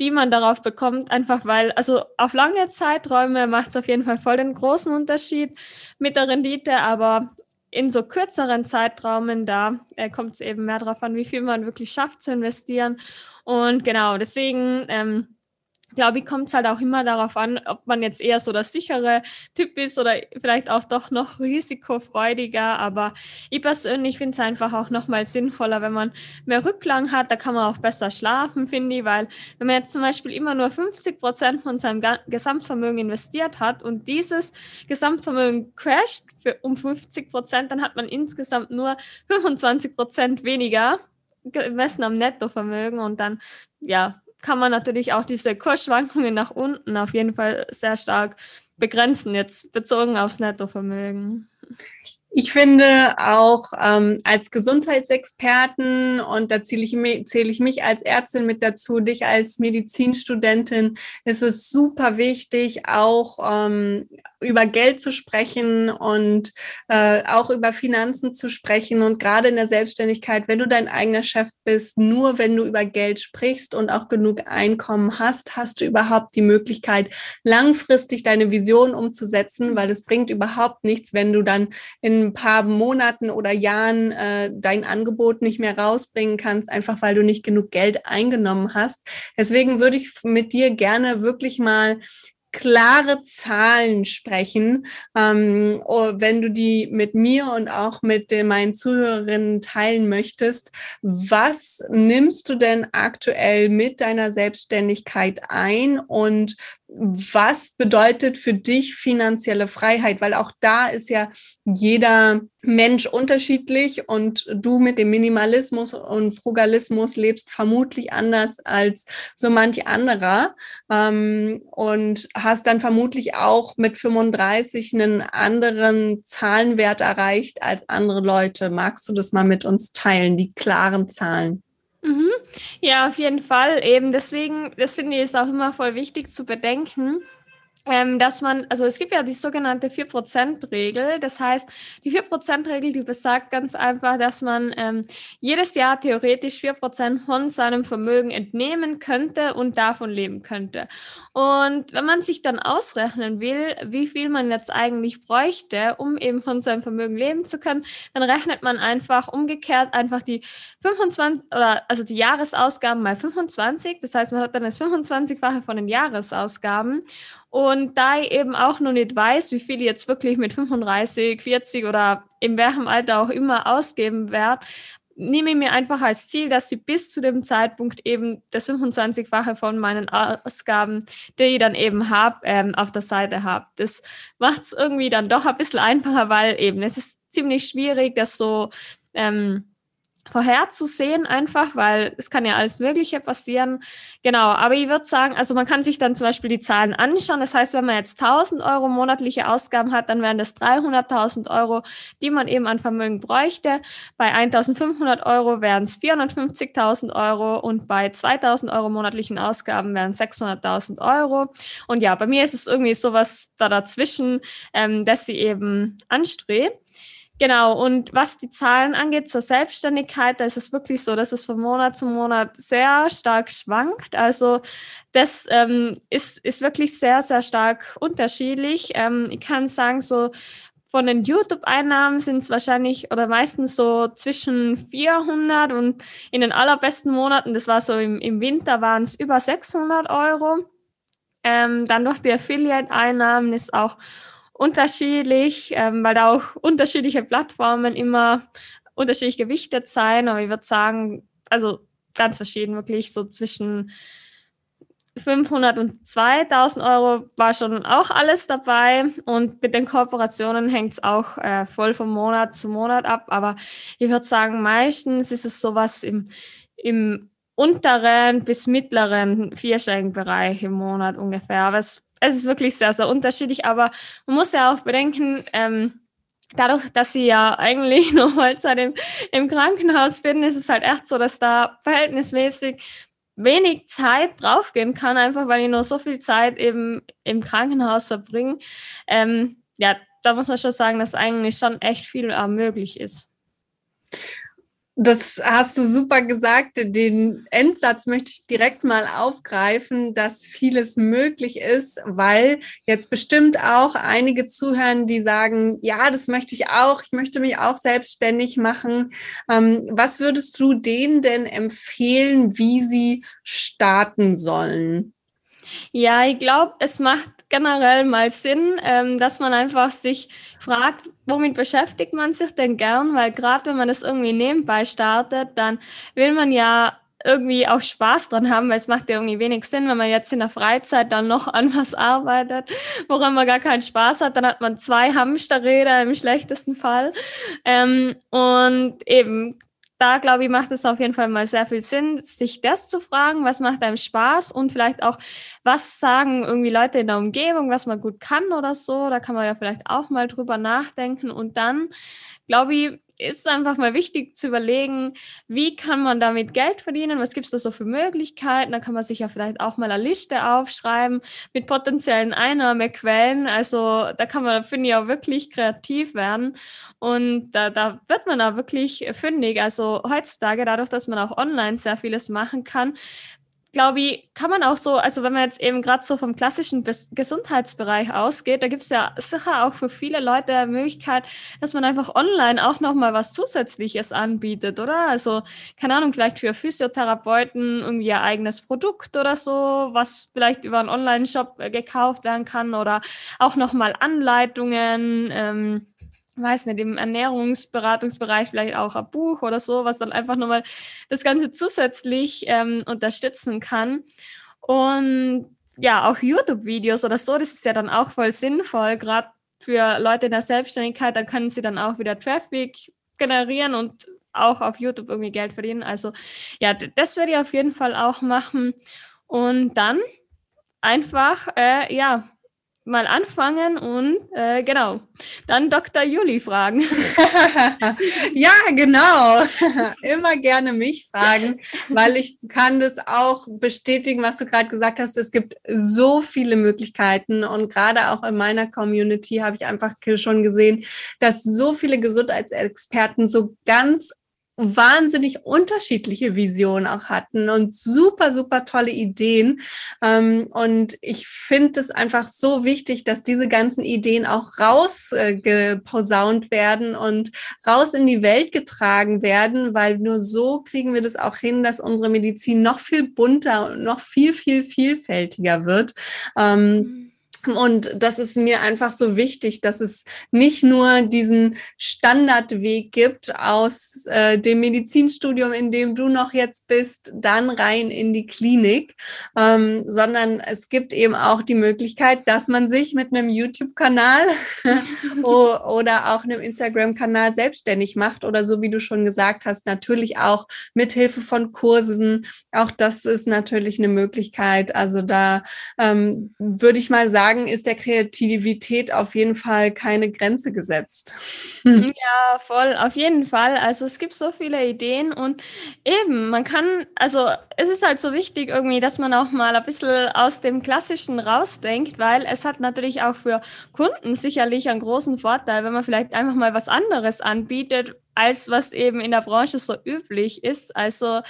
die man darauf bekommt. Einfach weil, also auf lange Zeiträume macht es auf jeden Fall voll den großen Unterschied mit der Rendite, aber in so kürzeren Zeitraumen, da äh, kommt es eben mehr darauf an, wie viel man wirklich schafft zu investieren. Und genau, deswegen ähm, glaube ich, kommt es halt auch immer darauf an, ob man jetzt eher so der sichere Typ ist oder vielleicht auch doch noch risikofreudiger. Aber ich persönlich finde es einfach auch nochmal sinnvoller, wenn man mehr Rücklagen hat. Da kann man auch besser schlafen, finde ich, weil wenn man jetzt zum Beispiel immer nur 50 Prozent von seinem Gesamtvermögen investiert hat und dieses Gesamtvermögen crasht für um 50 Prozent, dann hat man insgesamt nur 25 Prozent weniger gemessen am Nettovermögen und dann ja, kann man natürlich auch diese Kursschwankungen nach unten auf jeden Fall sehr stark begrenzen, jetzt bezogen aufs Nettovermögen. Ich finde auch ähm, als Gesundheitsexperten, und da zähle ich, zähle ich mich als Ärztin mit dazu, dich als Medizinstudentin, ist es super wichtig, auch ähm, über Geld zu sprechen und äh, auch über Finanzen zu sprechen. Und gerade in der Selbstständigkeit, wenn du dein eigener Chef bist, nur wenn du über Geld sprichst und auch genug Einkommen hast, hast du überhaupt die Möglichkeit, langfristig deine Vision umzusetzen, weil es bringt überhaupt nichts, wenn du dann in ein paar Monaten oder Jahren äh, dein Angebot nicht mehr rausbringen kannst, einfach weil du nicht genug Geld eingenommen hast. Deswegen würde ich mit dir gerne wirklich mal klare Zahlen sprechen, ähm, oh, wenn du die mit mir und auch mit den, meinen Zuhörerinnen teilen möchtest. Was nimmst du denn aktuell mit deiner Selbstständigkeit ein und was bedeutet für dich finanzielle Freiheit? Weil auch da ist ja jeder Mensch unterschiedlich und du mit dem Minimalismus und Frugalismus lebst vermutlich anders als so manch anderer ähm, und hast dann vermutlich auch mit 35 einen anderen Zahlenwert erreicht als andere Leute. Magst du das mal mit uns teilen, die klaren Zahlen? Mhm. Ja, auf jeden Fall. Eben deswegen, das finde ich ist auch immer voll wichtig zu bedenken, ähm, dass man, also es gibt ja die sogenannte 4%-Regel. Das heißt, die 4%-Regel, die besagt ganz einfach, dass man ähm, jedes Jahr theoretisch 4% von seinem Vermögen entnehmen könnte und davon leben könnte. Und wenn man sich dann ausrechnen will, wie viel man jetzt eigentlich bräuchte, um eben von seinem Vermögen leben zu können, dann rechnet man einfach umgekehrt einfach die 25 oder also die Jahresausgaben mal 25. Das heißt, man hat dann das 25-fache von den Jahresausgaben. Und da ich eben auch noch nicht weiß, wie viel ich jetzt wirklich mit 35, 40 oder in welchem Alter auch immer ausgeben werde, nehme ich mir einfach als Ziel, dass sie bis zu dem Zeitpunkt eben das 25-fache von meinen Ausgaben, die ich dann eben habe, ähm, auf der Seite habe. Das macht es irgendwie dann doch ein bisschen einfacher, weil eben es ist ziemlich schwierig, das so ähm, vorherzusehen einfach, weil es kann ja alles Mögliche passieren. Genau, aber ich würde sagen, also man kann sich dann zum Beispiel die Zahlen anschauen. Das heißt, wenn man jetzt 1000 Euro monatliche Ausgaben hat, dann wären das 300.000 Euro, die man eben an Vermögen bräuchte. Bei 1500 Euro wären es 450.000 Euro und bei 2000 Euro monatlichen Ausgaben wären 600.000 Euro. Und ja, bei mir ist es irgendwie sowas da dazwischen, ähm, dass sie eben anstrebt. Genau, und was die Zahlen angeht zur Selbstständigkeit, da ist es wirklich so, dass es von Monat zu Monat sehr stark schwankt. Also das ähm, ist, ist wirklich sehr, sehr stark unterschiedlich. Ähm, ich kann sagen, so von den YouTube-Einnahmen sind es wahrscheinlich oder meistens so zwischen 400 und in den allerbesten Monaten, das war so im, im Winter, waren es über 600 Euro. Ähm, dann durch die Affiliate-Einnahmen ist auch unterschiedlich, ähm, weil da auch unterschiedliche Plattformen immer unterschiedlich gewichtet sein. Aber ich würde sagen, also ganz verschieden, wirklich so zwischen 500 und 2000 Euro war schon auch alles dabei und mit den Kooperationen hängt es auch äh, voll von Monat zu Monat ab. Aber ich würde sagen, meistens ist es sowas im, im unteren bis mittleren vierstelligen Bereich im Monat ungefähr. Aber es es ist wirklich sehr, sehr unterschiedlich, aber man muss ja auch bedenken, ähm, dadurch, dass sie ja eigentlich noch Vollzeit im, im Krankenhaus bin, ist es halt echt so, dass da verhältnismäßig wenig Zeit draufgehen kann, einfach weil ich nur so viel Zeit eben im Krankenhaus verbringe. Ähm, ja, da muss man schon sagen, dass eigentlich schon echt viel äh, möglich ist. Das hast du super gesagt. Den Endsatz möchte ich direkt mal aufgreifen, dass vieles möglich ist, weil jetzt bestimmt auch einige zuhören, die sagen, ja, das möchte ich auch, ich möchte mich auch selbstständig machen. Ähm, was würdest du denen denn empfehlen, wie sie starten sollen? Ja, ich glaube, es macht generell mal Sinn, ähm, dass man einfach sich fragt, womit beschäftigt man sich denn gern? Weil gerade wenn man das irgendwie nebenbei startet, dann will man ja irgendwie auch Spaß dran haben, weil es macht ja irgendwie wenig Sinn, wenn man jetzt in der Freizeit dann noch an was arbeitet, woran man gar keinen Spaß hat, dann hat man zwei Hamsterräder im schlechtesten Fall. Ähm, und eben da glaube ich, macht es auf jeden Fall mal sehr viel Sinn, sich das zu fragen, was macht einem Spaß und vielleicht auch, was sagen irgendwie Leute in der Umgebung, was man gut kann oder so. Da kann man ja vielleicht auch mal drüber nachdenken und dann, glaube ich, ist einfach mal wichtig zu überlegen, wie kann man damit Geld verdienen, was gibt es da so für Möglichkeiten. Da kann man sich ja vielleicht auch mal eine Liste aufschreiben mit potenziellen Einnahmequellen. Also da kann man, finde ich, auch wirklich kreativ werden. Und da, da wird man auch wirklich fündig. Also heutzutage, dadurch, dass man auch online sehr vieles machen kann, glaube ich, kann man auch so, also wenn man jetzt eben gerade so vom klassischen Bes Gesundheitsbereich ausgeht, da gibt es ja sicher auch für viele Leute die Möglichkeit, dass man einfach online auch nochmal was Zusätzliches anbietet, oder? Also, keine Ahnung, vielleicht für Physiotherapeuten irgendwie ihr eigenes Produkt oder so, was vielleicht über einen Online-Shop äh, gekauft werden kann oder auch nochmal Anleitungen. Ähm, weiß nicht, im Ernährungsberatungsbereich vielleicht auch ein Buch oder so, was dann einfach nochmal das Ganze zusätzlich ähm, unterstützen kann. Und ja, auch YouTube-Videos oder so, das ist ja dann auch voll sinnvoll, gerade für Leute in der Selbstständigkeit, da können sie dann auch wieder Traffic generieren und auch auf YouTube irgendwie Geld verdienen. Also ja, das würde ich auf jeden Fall auch machen. Und dann einfach, äh, ja, mal anfangen und äh, genau, dann Dr. Juli fragen. ja, genau. Immer gerne mich fragen, weil ich kann das auch bestätigen, was du gerade gesagt hast. Es gibt so viele Möglichkeiten und gerade auch in meiner Community habe ich einfach schon gesehen, dass so viele Gesundheitsexperten so ganz wahnsinnig unterschiedliche Visionen auch hatten und super, super tolle Ideen. Ähm, und ich finde es einfach so wichtig, dass diese ganzen Ideen auch rausgeposaunt werden und raus in die Welt getragen werden, weil nur so kriegen wir das auch hin, dass unsere Medizin noch viel bunter und noch viel, viel vielfältiger wird. Ähm, mhm. Und das ist mir einfach so wichtig, dass es nicht nur diesen Standardweg gibt aus äh, dem Medizinstudium, in dem du noch jetzt bist, dann rein in die Klinik, ähm, sondern es gibt eben auch die Möglichkeit, dass man sich mit einem YouTube-Kanal oder auch einem Instagram-Kanal selbstständig macht oder so wie du schon gesagt hast, natürlich auch mit Hilfe von Kursen. Auch das ist natürlich eine Möglichkeit. Also da ähm, würde ich mal sagen, sagen, ist der Kreativität auf jeden Fall keine Grenze gesetzt. Ja, voll, auf jeden Fall. Also es gibt so viele Ideen und eben, man kann, also es ist halt so wichtig irgendwie, dass man auch mal ein bisschen aus dem Klassischen rausdenkt, weil es hat natürlich auch für Kunden sicherlich einen großen Vorteil, wenn man vielleicht einfach mal was anderes anbietet, als was eben in der Branche so üblich ist. Also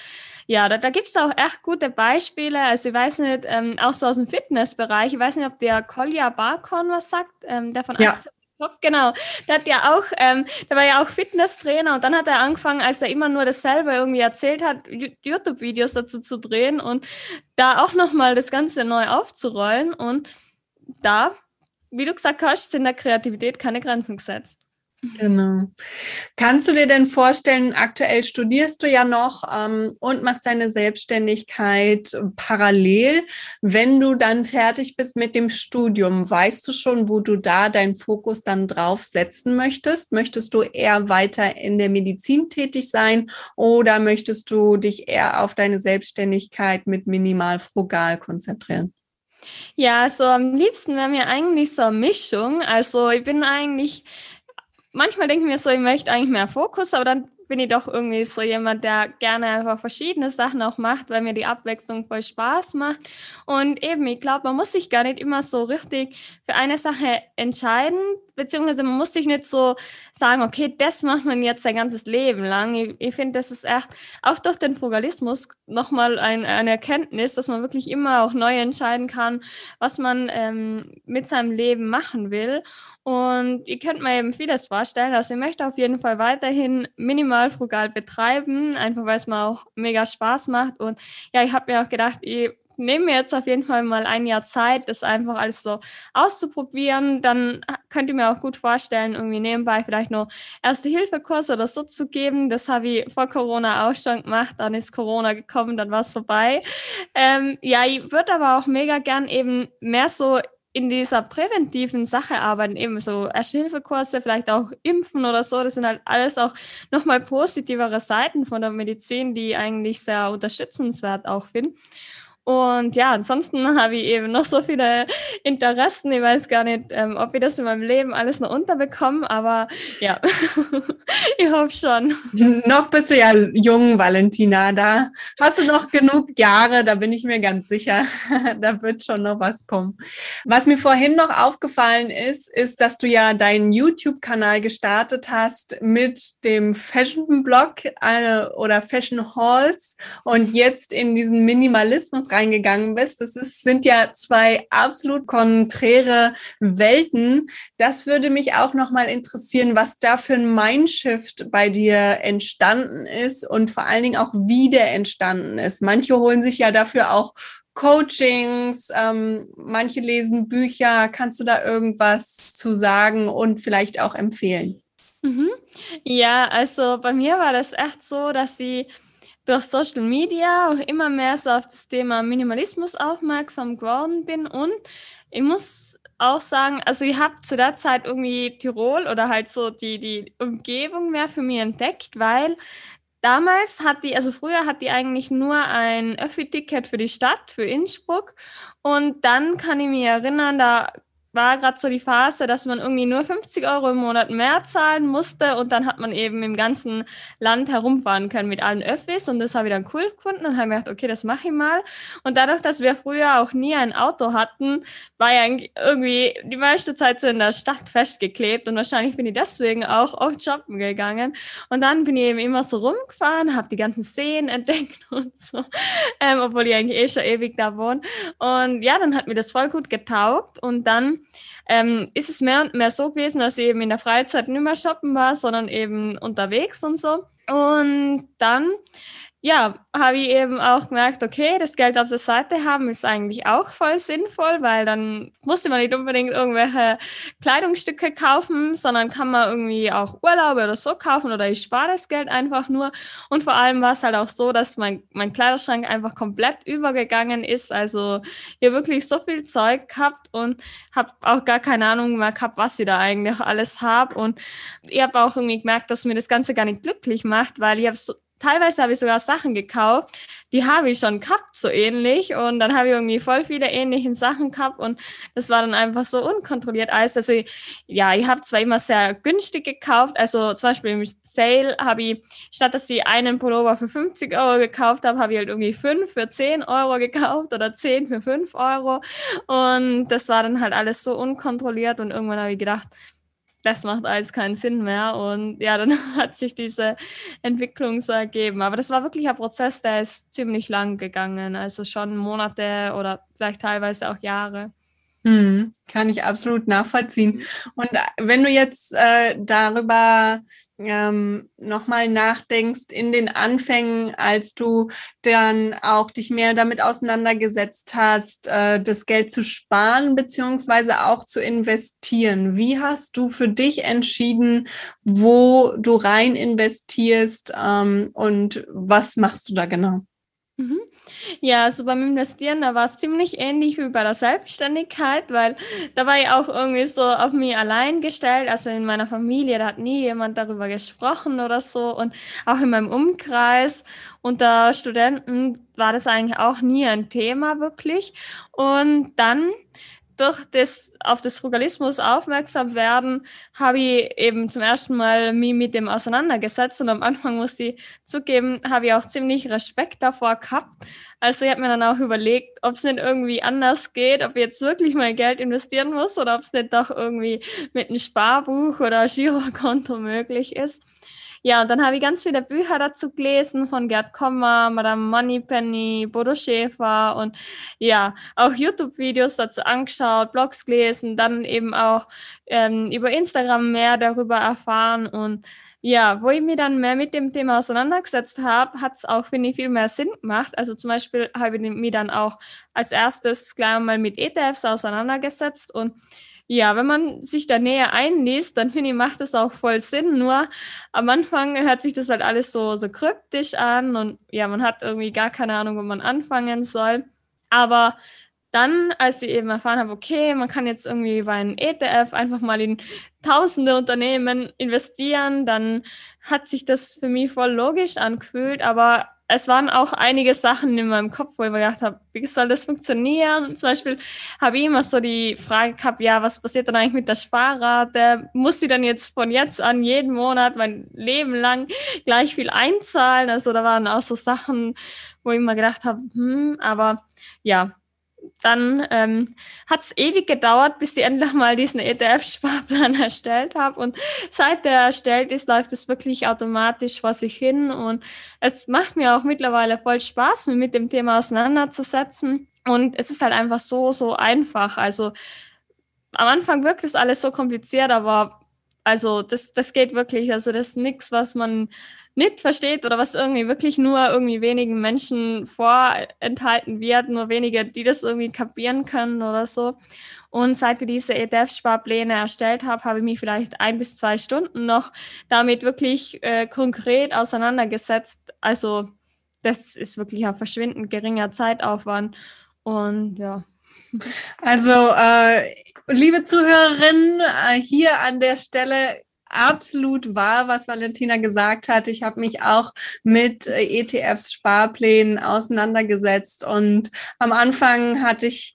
ja, da, da gibt es auch echt gute Beispiele. Also ich weiß nicht, ähm, auch so aus dem Fitnessbereich, ich weiß nicht, ob der Kolja Barkon was sagt, ähm, der von ja. Kopf, genau. Der hat ja auch, ähm, der war ja auch Fitnesstrainer und dann hat er angefangen, als er immer nur dasselbe irgendwie erzählt hat, YouTube-Videos dazu zu drehen und da auch nochmal das Ganze neu aufzurollen. Und da, wie du gesagt hast, sind der Kreativität keine Grenzen gesetzt. Genau. Kannst du dir denn vorstellen, aktuell studierst du ja noch ähm, und machst deine Selbstständigkeit parallel. Wenn du dann fertig bist mit dem Studium, weißt du schon, wo du da deinen Fokus dann drauf setzen möchtest? Möchtest du eher weiter in der Medizin tätig sein oder möchtest du dich eher auf deine Selbstständigkeit mit minimal frugal konzentrieren? Ja, so also am liebsten wäre mir eigentlich so eine Mischung. Also ich bin eigentlich manchmal denke ich mir so, ich möchte eigentlich mehr Fokus, aber dann bin ich doch irgendwie so jemand, der gerne einfach verschiedene Sachen auch macht, weil mir die Abwechslung voll Spaß macht. Und eben, ich glaube, man muss sich gar nicht immer so richtig für eine Sache entscheiden, beziehungsweise man muss sich nicht so sagen, okay, das macht man jetzt sein ganzes Leben lang. Ich, ich finde, das ist echt auch durch den Frugalismus nochmal ein, eine Erkenntnis, dass man wirklich immer auch neu entscheiden kann, was man ähm, mit seinem Leben machen will. Und ich könnte mir eben vieles vorstellen. Also ich möchte auf jeden Fall weiterhin minimal mal frugal betreiben, einfach weil es mir auch mega Spaß macht. Und ja, ich habe mir auch gedacht, ich nehme mir jetzt auf jeden Fall mal ein Jahr Zeit, das einfach alles so auszuprobieren. Dann könnt ihr mir auch gut vorstellen, irgendwie nebenbei vielleicht noch Erste-Hilfe-Kurse oder so zu geben. Das habe ich vor Corona auch schon gemacht. Dann ist Corona gekommen, dann war es vorbei. Ähm, ja, ich würde aber auch mega gern eben mehr so in dieser präventiven Sache arbeiten, eben so Erste-Hilfe-Kurse, vielleicht auch Impfen oder so, das sind halt alles auch nochmal positivere Seiten von der Medizin, die ich eigentlich sehr unterstützenswert auch finde. Und ja, ansonsten habe ich eben noch so viele Interessen. Ich weiß gar nicht, ähm, ob ich das in meinem Leben alles noch unterbekomme, aber ja, ich hoffe schon. Noch bist du ja jung, Valentina. Da hast du noch genug Jahre, da bin ich mir ganz sicher. da wird schon noch was kommen. Was mir vorhin noch aufgefallen ist, ist, dass du ja deinen YouTube-Kanal gestartet hast mit dem Fashion-Blog äh, oder Fashion Halls und jetzt in diesen Minimalismus reingegangen bist. Das ist, sind ja zwei absolut konträre Welten. Das würde mich auch nochmal interessieren, was da für ein Mindshift bei dir entstanden ist und vor allen Dingen auch wie der entstanden ist. Manche holen sich ja dafür auch Coachings, ähm, manche lesen Bücher. Kannst du da irgendwas zu sagen und vielleicht auch empfehlen? Mhm. Ja, also bei mir war das echt so, dass sie durch Social Media auch immer mehr so auf das Thema Minimalismus aufmerksam geworden bin. Und ich muss auch sagen, also ich habe zu der Zeit irgendwie Tirol oder halt so die, die Umgebung mehr für mich entdeckt, weil damals hat die, also früher hat die eigentlich nur ein Öffi-Ticket für die Stadt, für Innsbruck. Und dann kann ich mich erinnern, da war gerade so die Phase, dass man irgendwie nur 50 Euro im Monat mehr zahlen musste und dann hat man eben im ganzen Land herumfahren können mit allen Öffis und das habe ich dann cool gefunden und habe mir gedacht, okay, das mache ich mal. Und dadurch, dass wir früher auch nie ein Auto hatten, war ja irgendwie die meiste Zeit so in der Stadt festgeklebt und wahrscheinlich bin ich deswegen auch oft shoppen gegangen. Und dann bin ich eben immer so rumgefahren, habe die ganzen Seen entdeckt und so, ähm, obwohl ich eigentlich eh schon ewig da wohne. Und ja, dann hat mir das voll gut getaugt und dann ähm, ist es mehr und mehr so gewesen, dass ich eben in der Freizeit nicht mehr shoppen war, sondern eben unterwegs und so. Und dann ja, habe ich eben auch gemerkt, okay, das Geld auf der Seite haben ist eigentlich auch voll sinnvoll, weil dann musste man nicht unbedingt irgendwelche Kleidungsstücke kaufen, sondern kann man irgendwie auch Urlaube oder so kaufen oder ich spare das Geld einfach nur. Und vor allem war es halt auch so, dass mein, mein Kleiderschrank einfach komplett übergegangen ist. Also habe wirklich so viel Zeug gehabt und habe auch gar keine Ahnung mehr gehabt, was ich da eigentlich alles habe. Und ich habe auch irgendwie gemerkt, dass mir das Ganze gar nicht glücklich macht, weil ich habe so teilweise habe ich sogar Sachen gekauft, die habe ich schon gehabt, so ähnlich. Und dann habe ich irgendwie voll viele ähnliche Sachen gehabt und das war dann einfach so unkontrolliert alles. Also ja, ich habe zwar immer sehr günstig gekauft, also zum Beispiel im Sale habe ich, statt dass ich einen Pullover für 50 Euro gekauft habe, habe ich halt irgendwie fünf für 10 Euro gekauft oder 10 für 5 Euro. Und das war dann halt alles so unkontrolliert und irgendwann habe ich gedacht, das macht alles keinen Sinn mehr. Und ja, dann hat sich diese Entwicklung so ergeben. Aber das war wirklich ein Prozess, der ist ziemlich lang gegangen. Also schon Monate oder vielleicht teilweise auch Jahre. Hm, kann ich absolut nachvollziehen. Und wenn du jetzt äh, darüber ähm, nochmal nachdenkst in den Anfängen, als du dann auch dich mehr damit auseinandergesetzt hast, äh, das Geld zu sparen beziehungsweise auch zu investieren. Wie hast du für dich entschieden, wo du rein investierst ähm, und was machst du da genau? Mhm. Ja, also beim Investieren, da war es ziemlich ähnlich wie bei der Selbstständigkeit, weil da war ich auch irgendwie so auf mich allein gestellt. Also in meiner Familie, da hat nie jemand darüber gesprochen oder so. Und auch in meinem Umkreis unter Studenten war das eigentlich auch nie ein Thema wirklich. Und dann durch das auf das Frugalismus aufmerksam werden, habe ich eben zum ersten Mal mich mit dem auseinandergesetzt und am Anfang muss ich zugeben, habe ich auch ziemlich Respekt davor gehabt. Also ich habe mir dann auch überlegt, ob es nicht irgendwie anders geht, ob ich jetzt wirklich mein Geld investieren muss oder ob es nicht doch irgendwie mit einem Sparbuch oder Girokonto möglich ist. Ja, und dann habe ich ganz viele Bücher dazu gelesen von Gerd Kommer, Madame Moneypenny, Bodo Schäfer und ja, auch YouTube-Videos dazu angeschaut, Blogs gelesen, dann eben auch ähm, über Instagram mehr darüber erfahren und ja, wo ich mich dann mehr mit dem Thema auseinandergesetzt habe, hat es auch, finde ich, viel mehr Sinn gemacht. Also zum Beispiel habe ich mich dann auch als erstes gleich mal mit ETFs auseinandergesetzt und ja, wenn man sich da näher einliest, dann finde ich, macht das auch voll Sinn. Nur am Anfang hört sich das halt alles so, so kryptisch an und ja, man hat irgendwie gar keine Ahnung, wo man anfangen soll. Aber dann, als ich eben erfahren habe, okay, man kann jetzt irgendwie bei einem ETF einfach mal in tausende Unternehmen investieren, dann hat sich das für mich voll logisch angefühlt, aber es waren auch einige Sachen in meinem Kopf, wo ich mir gedacht habe, wie soll das funktionieren? Zum Beispiel habe ich immer so die Frage gehabt, ja, was passiert dann eigentlich mit der Sparrate? Muss sie dann jetzt von jetzt an jeden Monat mein Leben lang gleich viel einzahlen? Also da waren auch so Sachen, wo ich mir gedacht habe, hm, aber ja, dann ähm, hat es ewig gedauert, bis ich endlich mal diesen ETF-Sparplan erstellt habe. Und seit der erstellt ist, läuft es wirklich automatisch vor sich hin. Und es macht mir auch mittlerweile voll Spaß, mich mit dem Thema auseinanderzusetzen. Und es ist halt einfach so, so einfach. Also am Anfang wirkt es alles so kompliziert, aber also das, das geht wirklich. Also das ist nichts, was man nicht versteht oder was irgendwie wirklich nur irgendwie wenigen Menschen vorenthalten wird, nur wenige, die das irgendwie kapieren können oder so. Und seit ich diese ETF-Sparpläne erstellt habe, habe ich mich vielleicht ein bis zwei Stunden noch damit wirklich äh, konkret auseinandergesetzt. Also das ist wirklich ein verschwindend geringer Zeitaufwand. Und ja. Also, äh, liebe Zuhörerinnen, äh, hier an der Stelle absolut wahr, was Valentina gesagt hat. Ich habe mich auch mit äh, ETFs, Sparplänen auseinandergesetzt und am Anfang hatte ich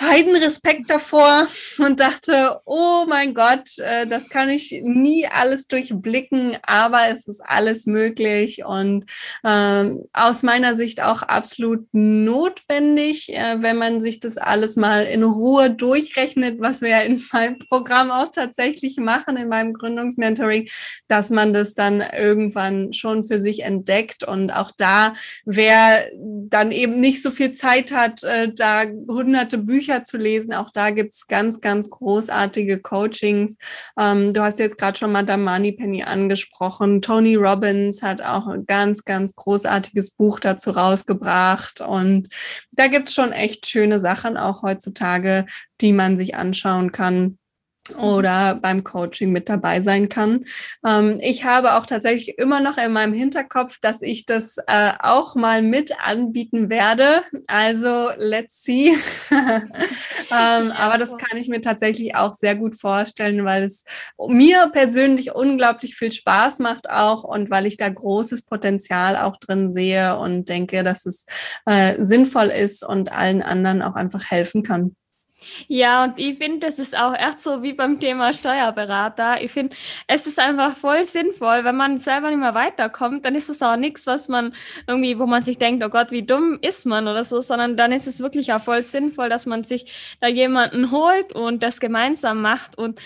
Heidenrespekt davor und dachte, oh mein Gott, äh, das kann ich nie alles durchblicken, aber es ist alles möglich und ähm, aus meiner Sicht auch absolut notwendig, äh, wenn man sich das alles mal in Ruhe durchrechnet, was wir ja in meinem Programm auch tatsächlich machen, in meinem Gründungsmentoring, dass man das dann irgendwann schon für sich entdeckt und auch da, wer dann eben nicht so viel Zeit hat, äh, da hunderte Bücher zu lesen. Auch da gibt es ganz, ganz großartige Coachings. Ähm, du hast jetzt gerade schon Madame Moneypenny angesprochen. Tony Robbins hat auch ein ganz, ganz großartiges Buch dazu rausgebracht. Und da gibt es schon echt schöne Sachen auch heutzutage, die man sich anschauen kann oder beim Coaching mit dabei sein kann. Ähm, ich habe auch tatsächlich immer noch in meinem Hinterkopf, dass ich das äh, auch mal mit anbieten werde. Also let's see. ähm, aber das kann ich mir tatsächlich auch sehr gut vorstellen, weil es mir persönlich unglaublich viel Spaß macht auch und weil ich da großes Potenzial auch drin sehe und denke, dass es äh, sinnvoll ist und allen anderen auch einfach helfen kann. Ja, und ich finde, das ist auch echt so wie beim Thema Steuerberater. Ich finde, es ist einfach voll sinnvoll, wenn man selber nicht mehr weiterkommt, dann ist es auch nichts, was man irgendwie, wo man sich denkt, oh Gott, wie dumm ist man oder so, sondern dann ist es wirklich auch voll sinnvoll, dass man sich da jemanden holt und das gemeinsam macht. Und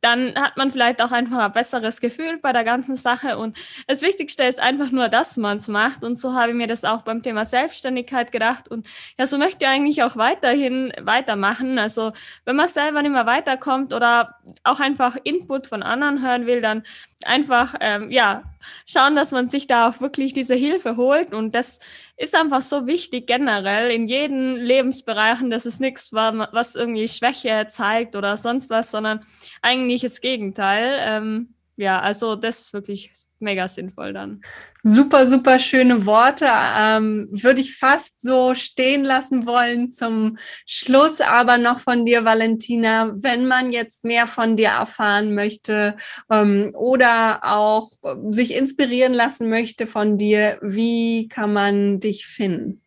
dann hat man vielleicht auch einfach ein besseres Gefühl bei der ganzen Sache. Und das Wichtigste ist einfach nur, dass man es macht. Und so habe ich mir das auch beim Thema Selbstständigkeit gedacht. Und ja, so möchte ich eigentlich auch weiterhin weitermachen. Also wenn man selber nicht mehr weiterkommt oder auch einfach Input von anderen hören will, dann einfach ähm, ja schauen, dass man sich da auch wirklich diese Hilfe holt. Und das ist einfach so wichtig generell in jeden Lebensbereichen. Das ist nichts, was irgendwie Schwäche zeigt oder sonst was, sondern eigentlich das Gegenteil. Ähm, ja, also das ist wirklich mega sinnvoll dann. Super, super schöne Worte. Ähm, würde ich fast so stehen lassen wollen zum Schluss, aber noch von dir, Valentina, wenn man jetzt mehr von dir erfahren möchte ähm, oder auch sich inspirieren lassen möchte von dir, wie kann man dich finden?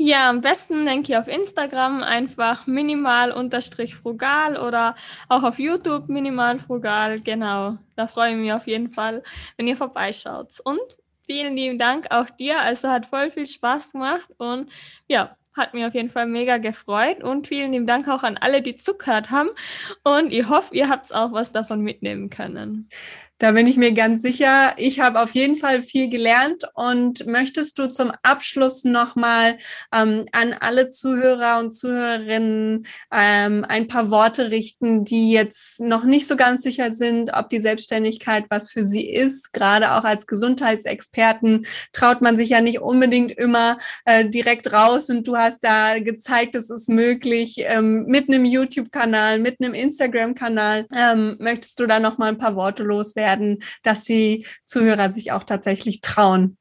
Ja, am besten denke ich auf Instagram einfach minimal-frugal oder auch auf YouTube minimal-frugal. Genau, da freue ich mich auf jeden Fall, wenn ihr vorbeischaut. Und vielen lieben Dank auch dir. Also hat voll viel Spaß gemacht und ja, Hat mir auf jeden Fall mega gefreut und vielen lieben Dank auch an alle, die zugehört haben. Und ich hoffe, ihr habt auch was davon mitnehmen können. Da bin ich mir ganz sicher. Ich habe auf jeden Fall viel gelernt und möchtest du zum Abschluss nochmal ähm, an alle Zuhörer und Zuhörerinnen ähm, ein paar Worte richten, die jetzt noch nicht so ganz sicher sind, ob die Selbstständigkeit was für sie ist. Gerade auch als Gesundheitsexperten traut man sich ja nicht unbedingt immer äh, direkt raus und du hast da gezeigt, es ist möglich ähm, mit einem YouTube-Kanal, mit einem Instagram-Kanal. Ähm, möchtest du da nochmal ein paar Worte loswerden? werden, dass die Zuhörer sich auch tatsächlich trauen.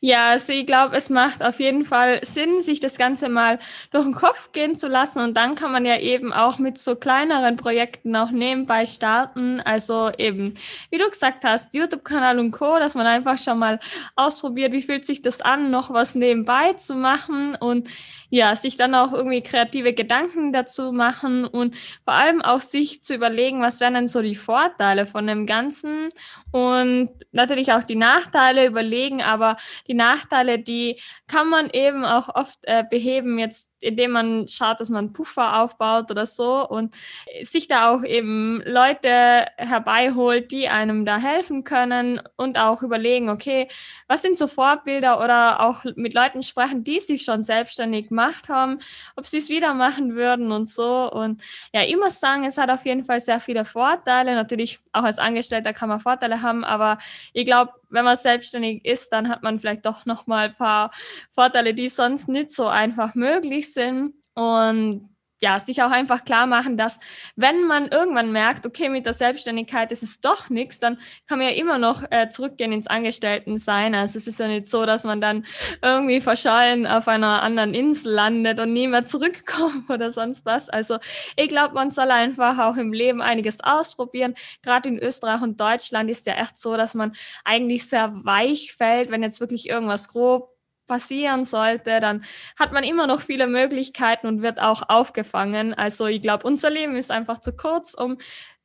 Ja, also ich glaube, es macht auf jeden Fall Sinn, sich das Ganze mal durch den Kopf gehen zu lassen. Und dann kann man ja eben auch mit so kleineren Projekten auch nebenbei starten. Also eben, wie du gesagt hast, YouTube-Kanal und Co., dass man einfach schon mal ausprobiert, wie fühlt sich das an, noch was nebenbei zu machen und ja, sich dann auch irgendwie kreative Gedanken dazu machen und vor allem auch sich zu überlegen, was wären denn so die Vorteile von dem Ganzen und natürlich auch die Nachteile überlegen, aber die Nachteile, die kann man eben auch oft äh, beheben, jetzt indem man schaut, dass man Puffer aufbaut oder so und sich da auch eben Leute herbeiholt, die einem da helfen können und auch überlegen, okay, was sind so Vorbilder oder auch mit Leuten sprechen, die sich schon selbstständig gemacht haben, ob sie es wieder machen würden und so. Und ja, ich muss sagen, es hat auf jeden Fall sehr viele Vorteile. Natürlich auch als Angestellter kann man Vorteile haben, aber ich glaube, wenn man selbstständig ist, dann hat man vielleicht doch noch mal ein paar Vorteile, die sonst nicht so einfach möglich sind. Und ja, sich auch einfach klar machen, dass wenn man irgendwann merkt, okay, mit der Selbstständigkeit ist es doch nichts, dann kann man ja immer noch äh, zurückgehen ins Angestelltensein. Also es ist ja nicht so, dass man dann irgendwie verschollen auf einer anderen Insel landet und nie mehr zurückkommt oder sonst was. Also ich glaube, man soll einfach auch im Leben einiges ausprobieren. Gerade in Österreich und Deutschland ist ja echt so, dass man eigentlich sehr weich fällt, wenn jetzt wirklich irgendwas grob passieren sollte, dann hat man immer noch viele Möglichkeiten und wird auch aufgefangen. Also ich glaube, unser Leben ist einfach zu kurz, um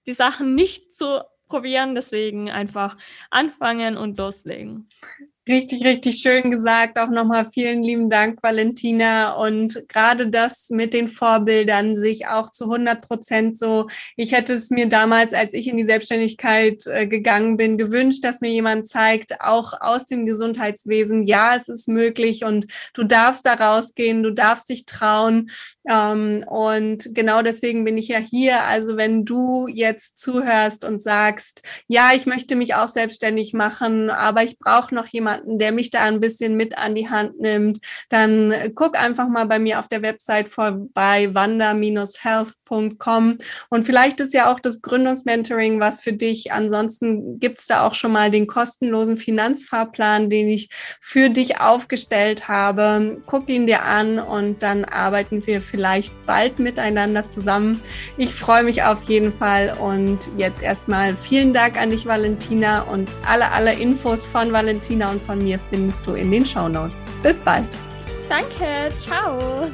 die Sachen nicht zu probieren. Deswegen einfach anfangen und loslegen. Richtig, richtig schön gesagt. Auch nochmal vielen lieben Dank, Valentina. Und gerade das mit den Vorbildern sich auch zu 100 Prozent so, ich hätte es mir damals, als ich in die Selbstständigkeit äh, gegangen bin, gewünscht, dass mir jemand zeigt, auch aus dem Gesundheitswesen, ja, es ist möglich und du darfst da rausgehen, du darfst dich trauen. Ähm, und genau deswegen bin ich ja hier. Also wenn du jetzt zuhörst und sagst, ja, ich möchte mich auch selbstständig machen, aber ich brauche noch jemanden, jemanden, der mich da ein bisschen mit an die Hand nimmt, dann guck einfach mal bei mir auf der Website vorbei, wanda-health.com. Und vielleicht ist ja auch das Gründungsmentoring was für dich. Ansonsten gibt's da auch schon mal den kostenlosen Finanzfahrplan, den ich für dich aufgestellt habe. Guck ihn dir an und dann arbeiten wir vielleicht bald miteinander zusammen. Ich freue mich auf jeden Fall und jetzt erstmal vielen Dank an dich, Valentina, und alle, alle Infos von Valentina und von mir findest du in den Show Notes. Bis bald. Danke, ciao.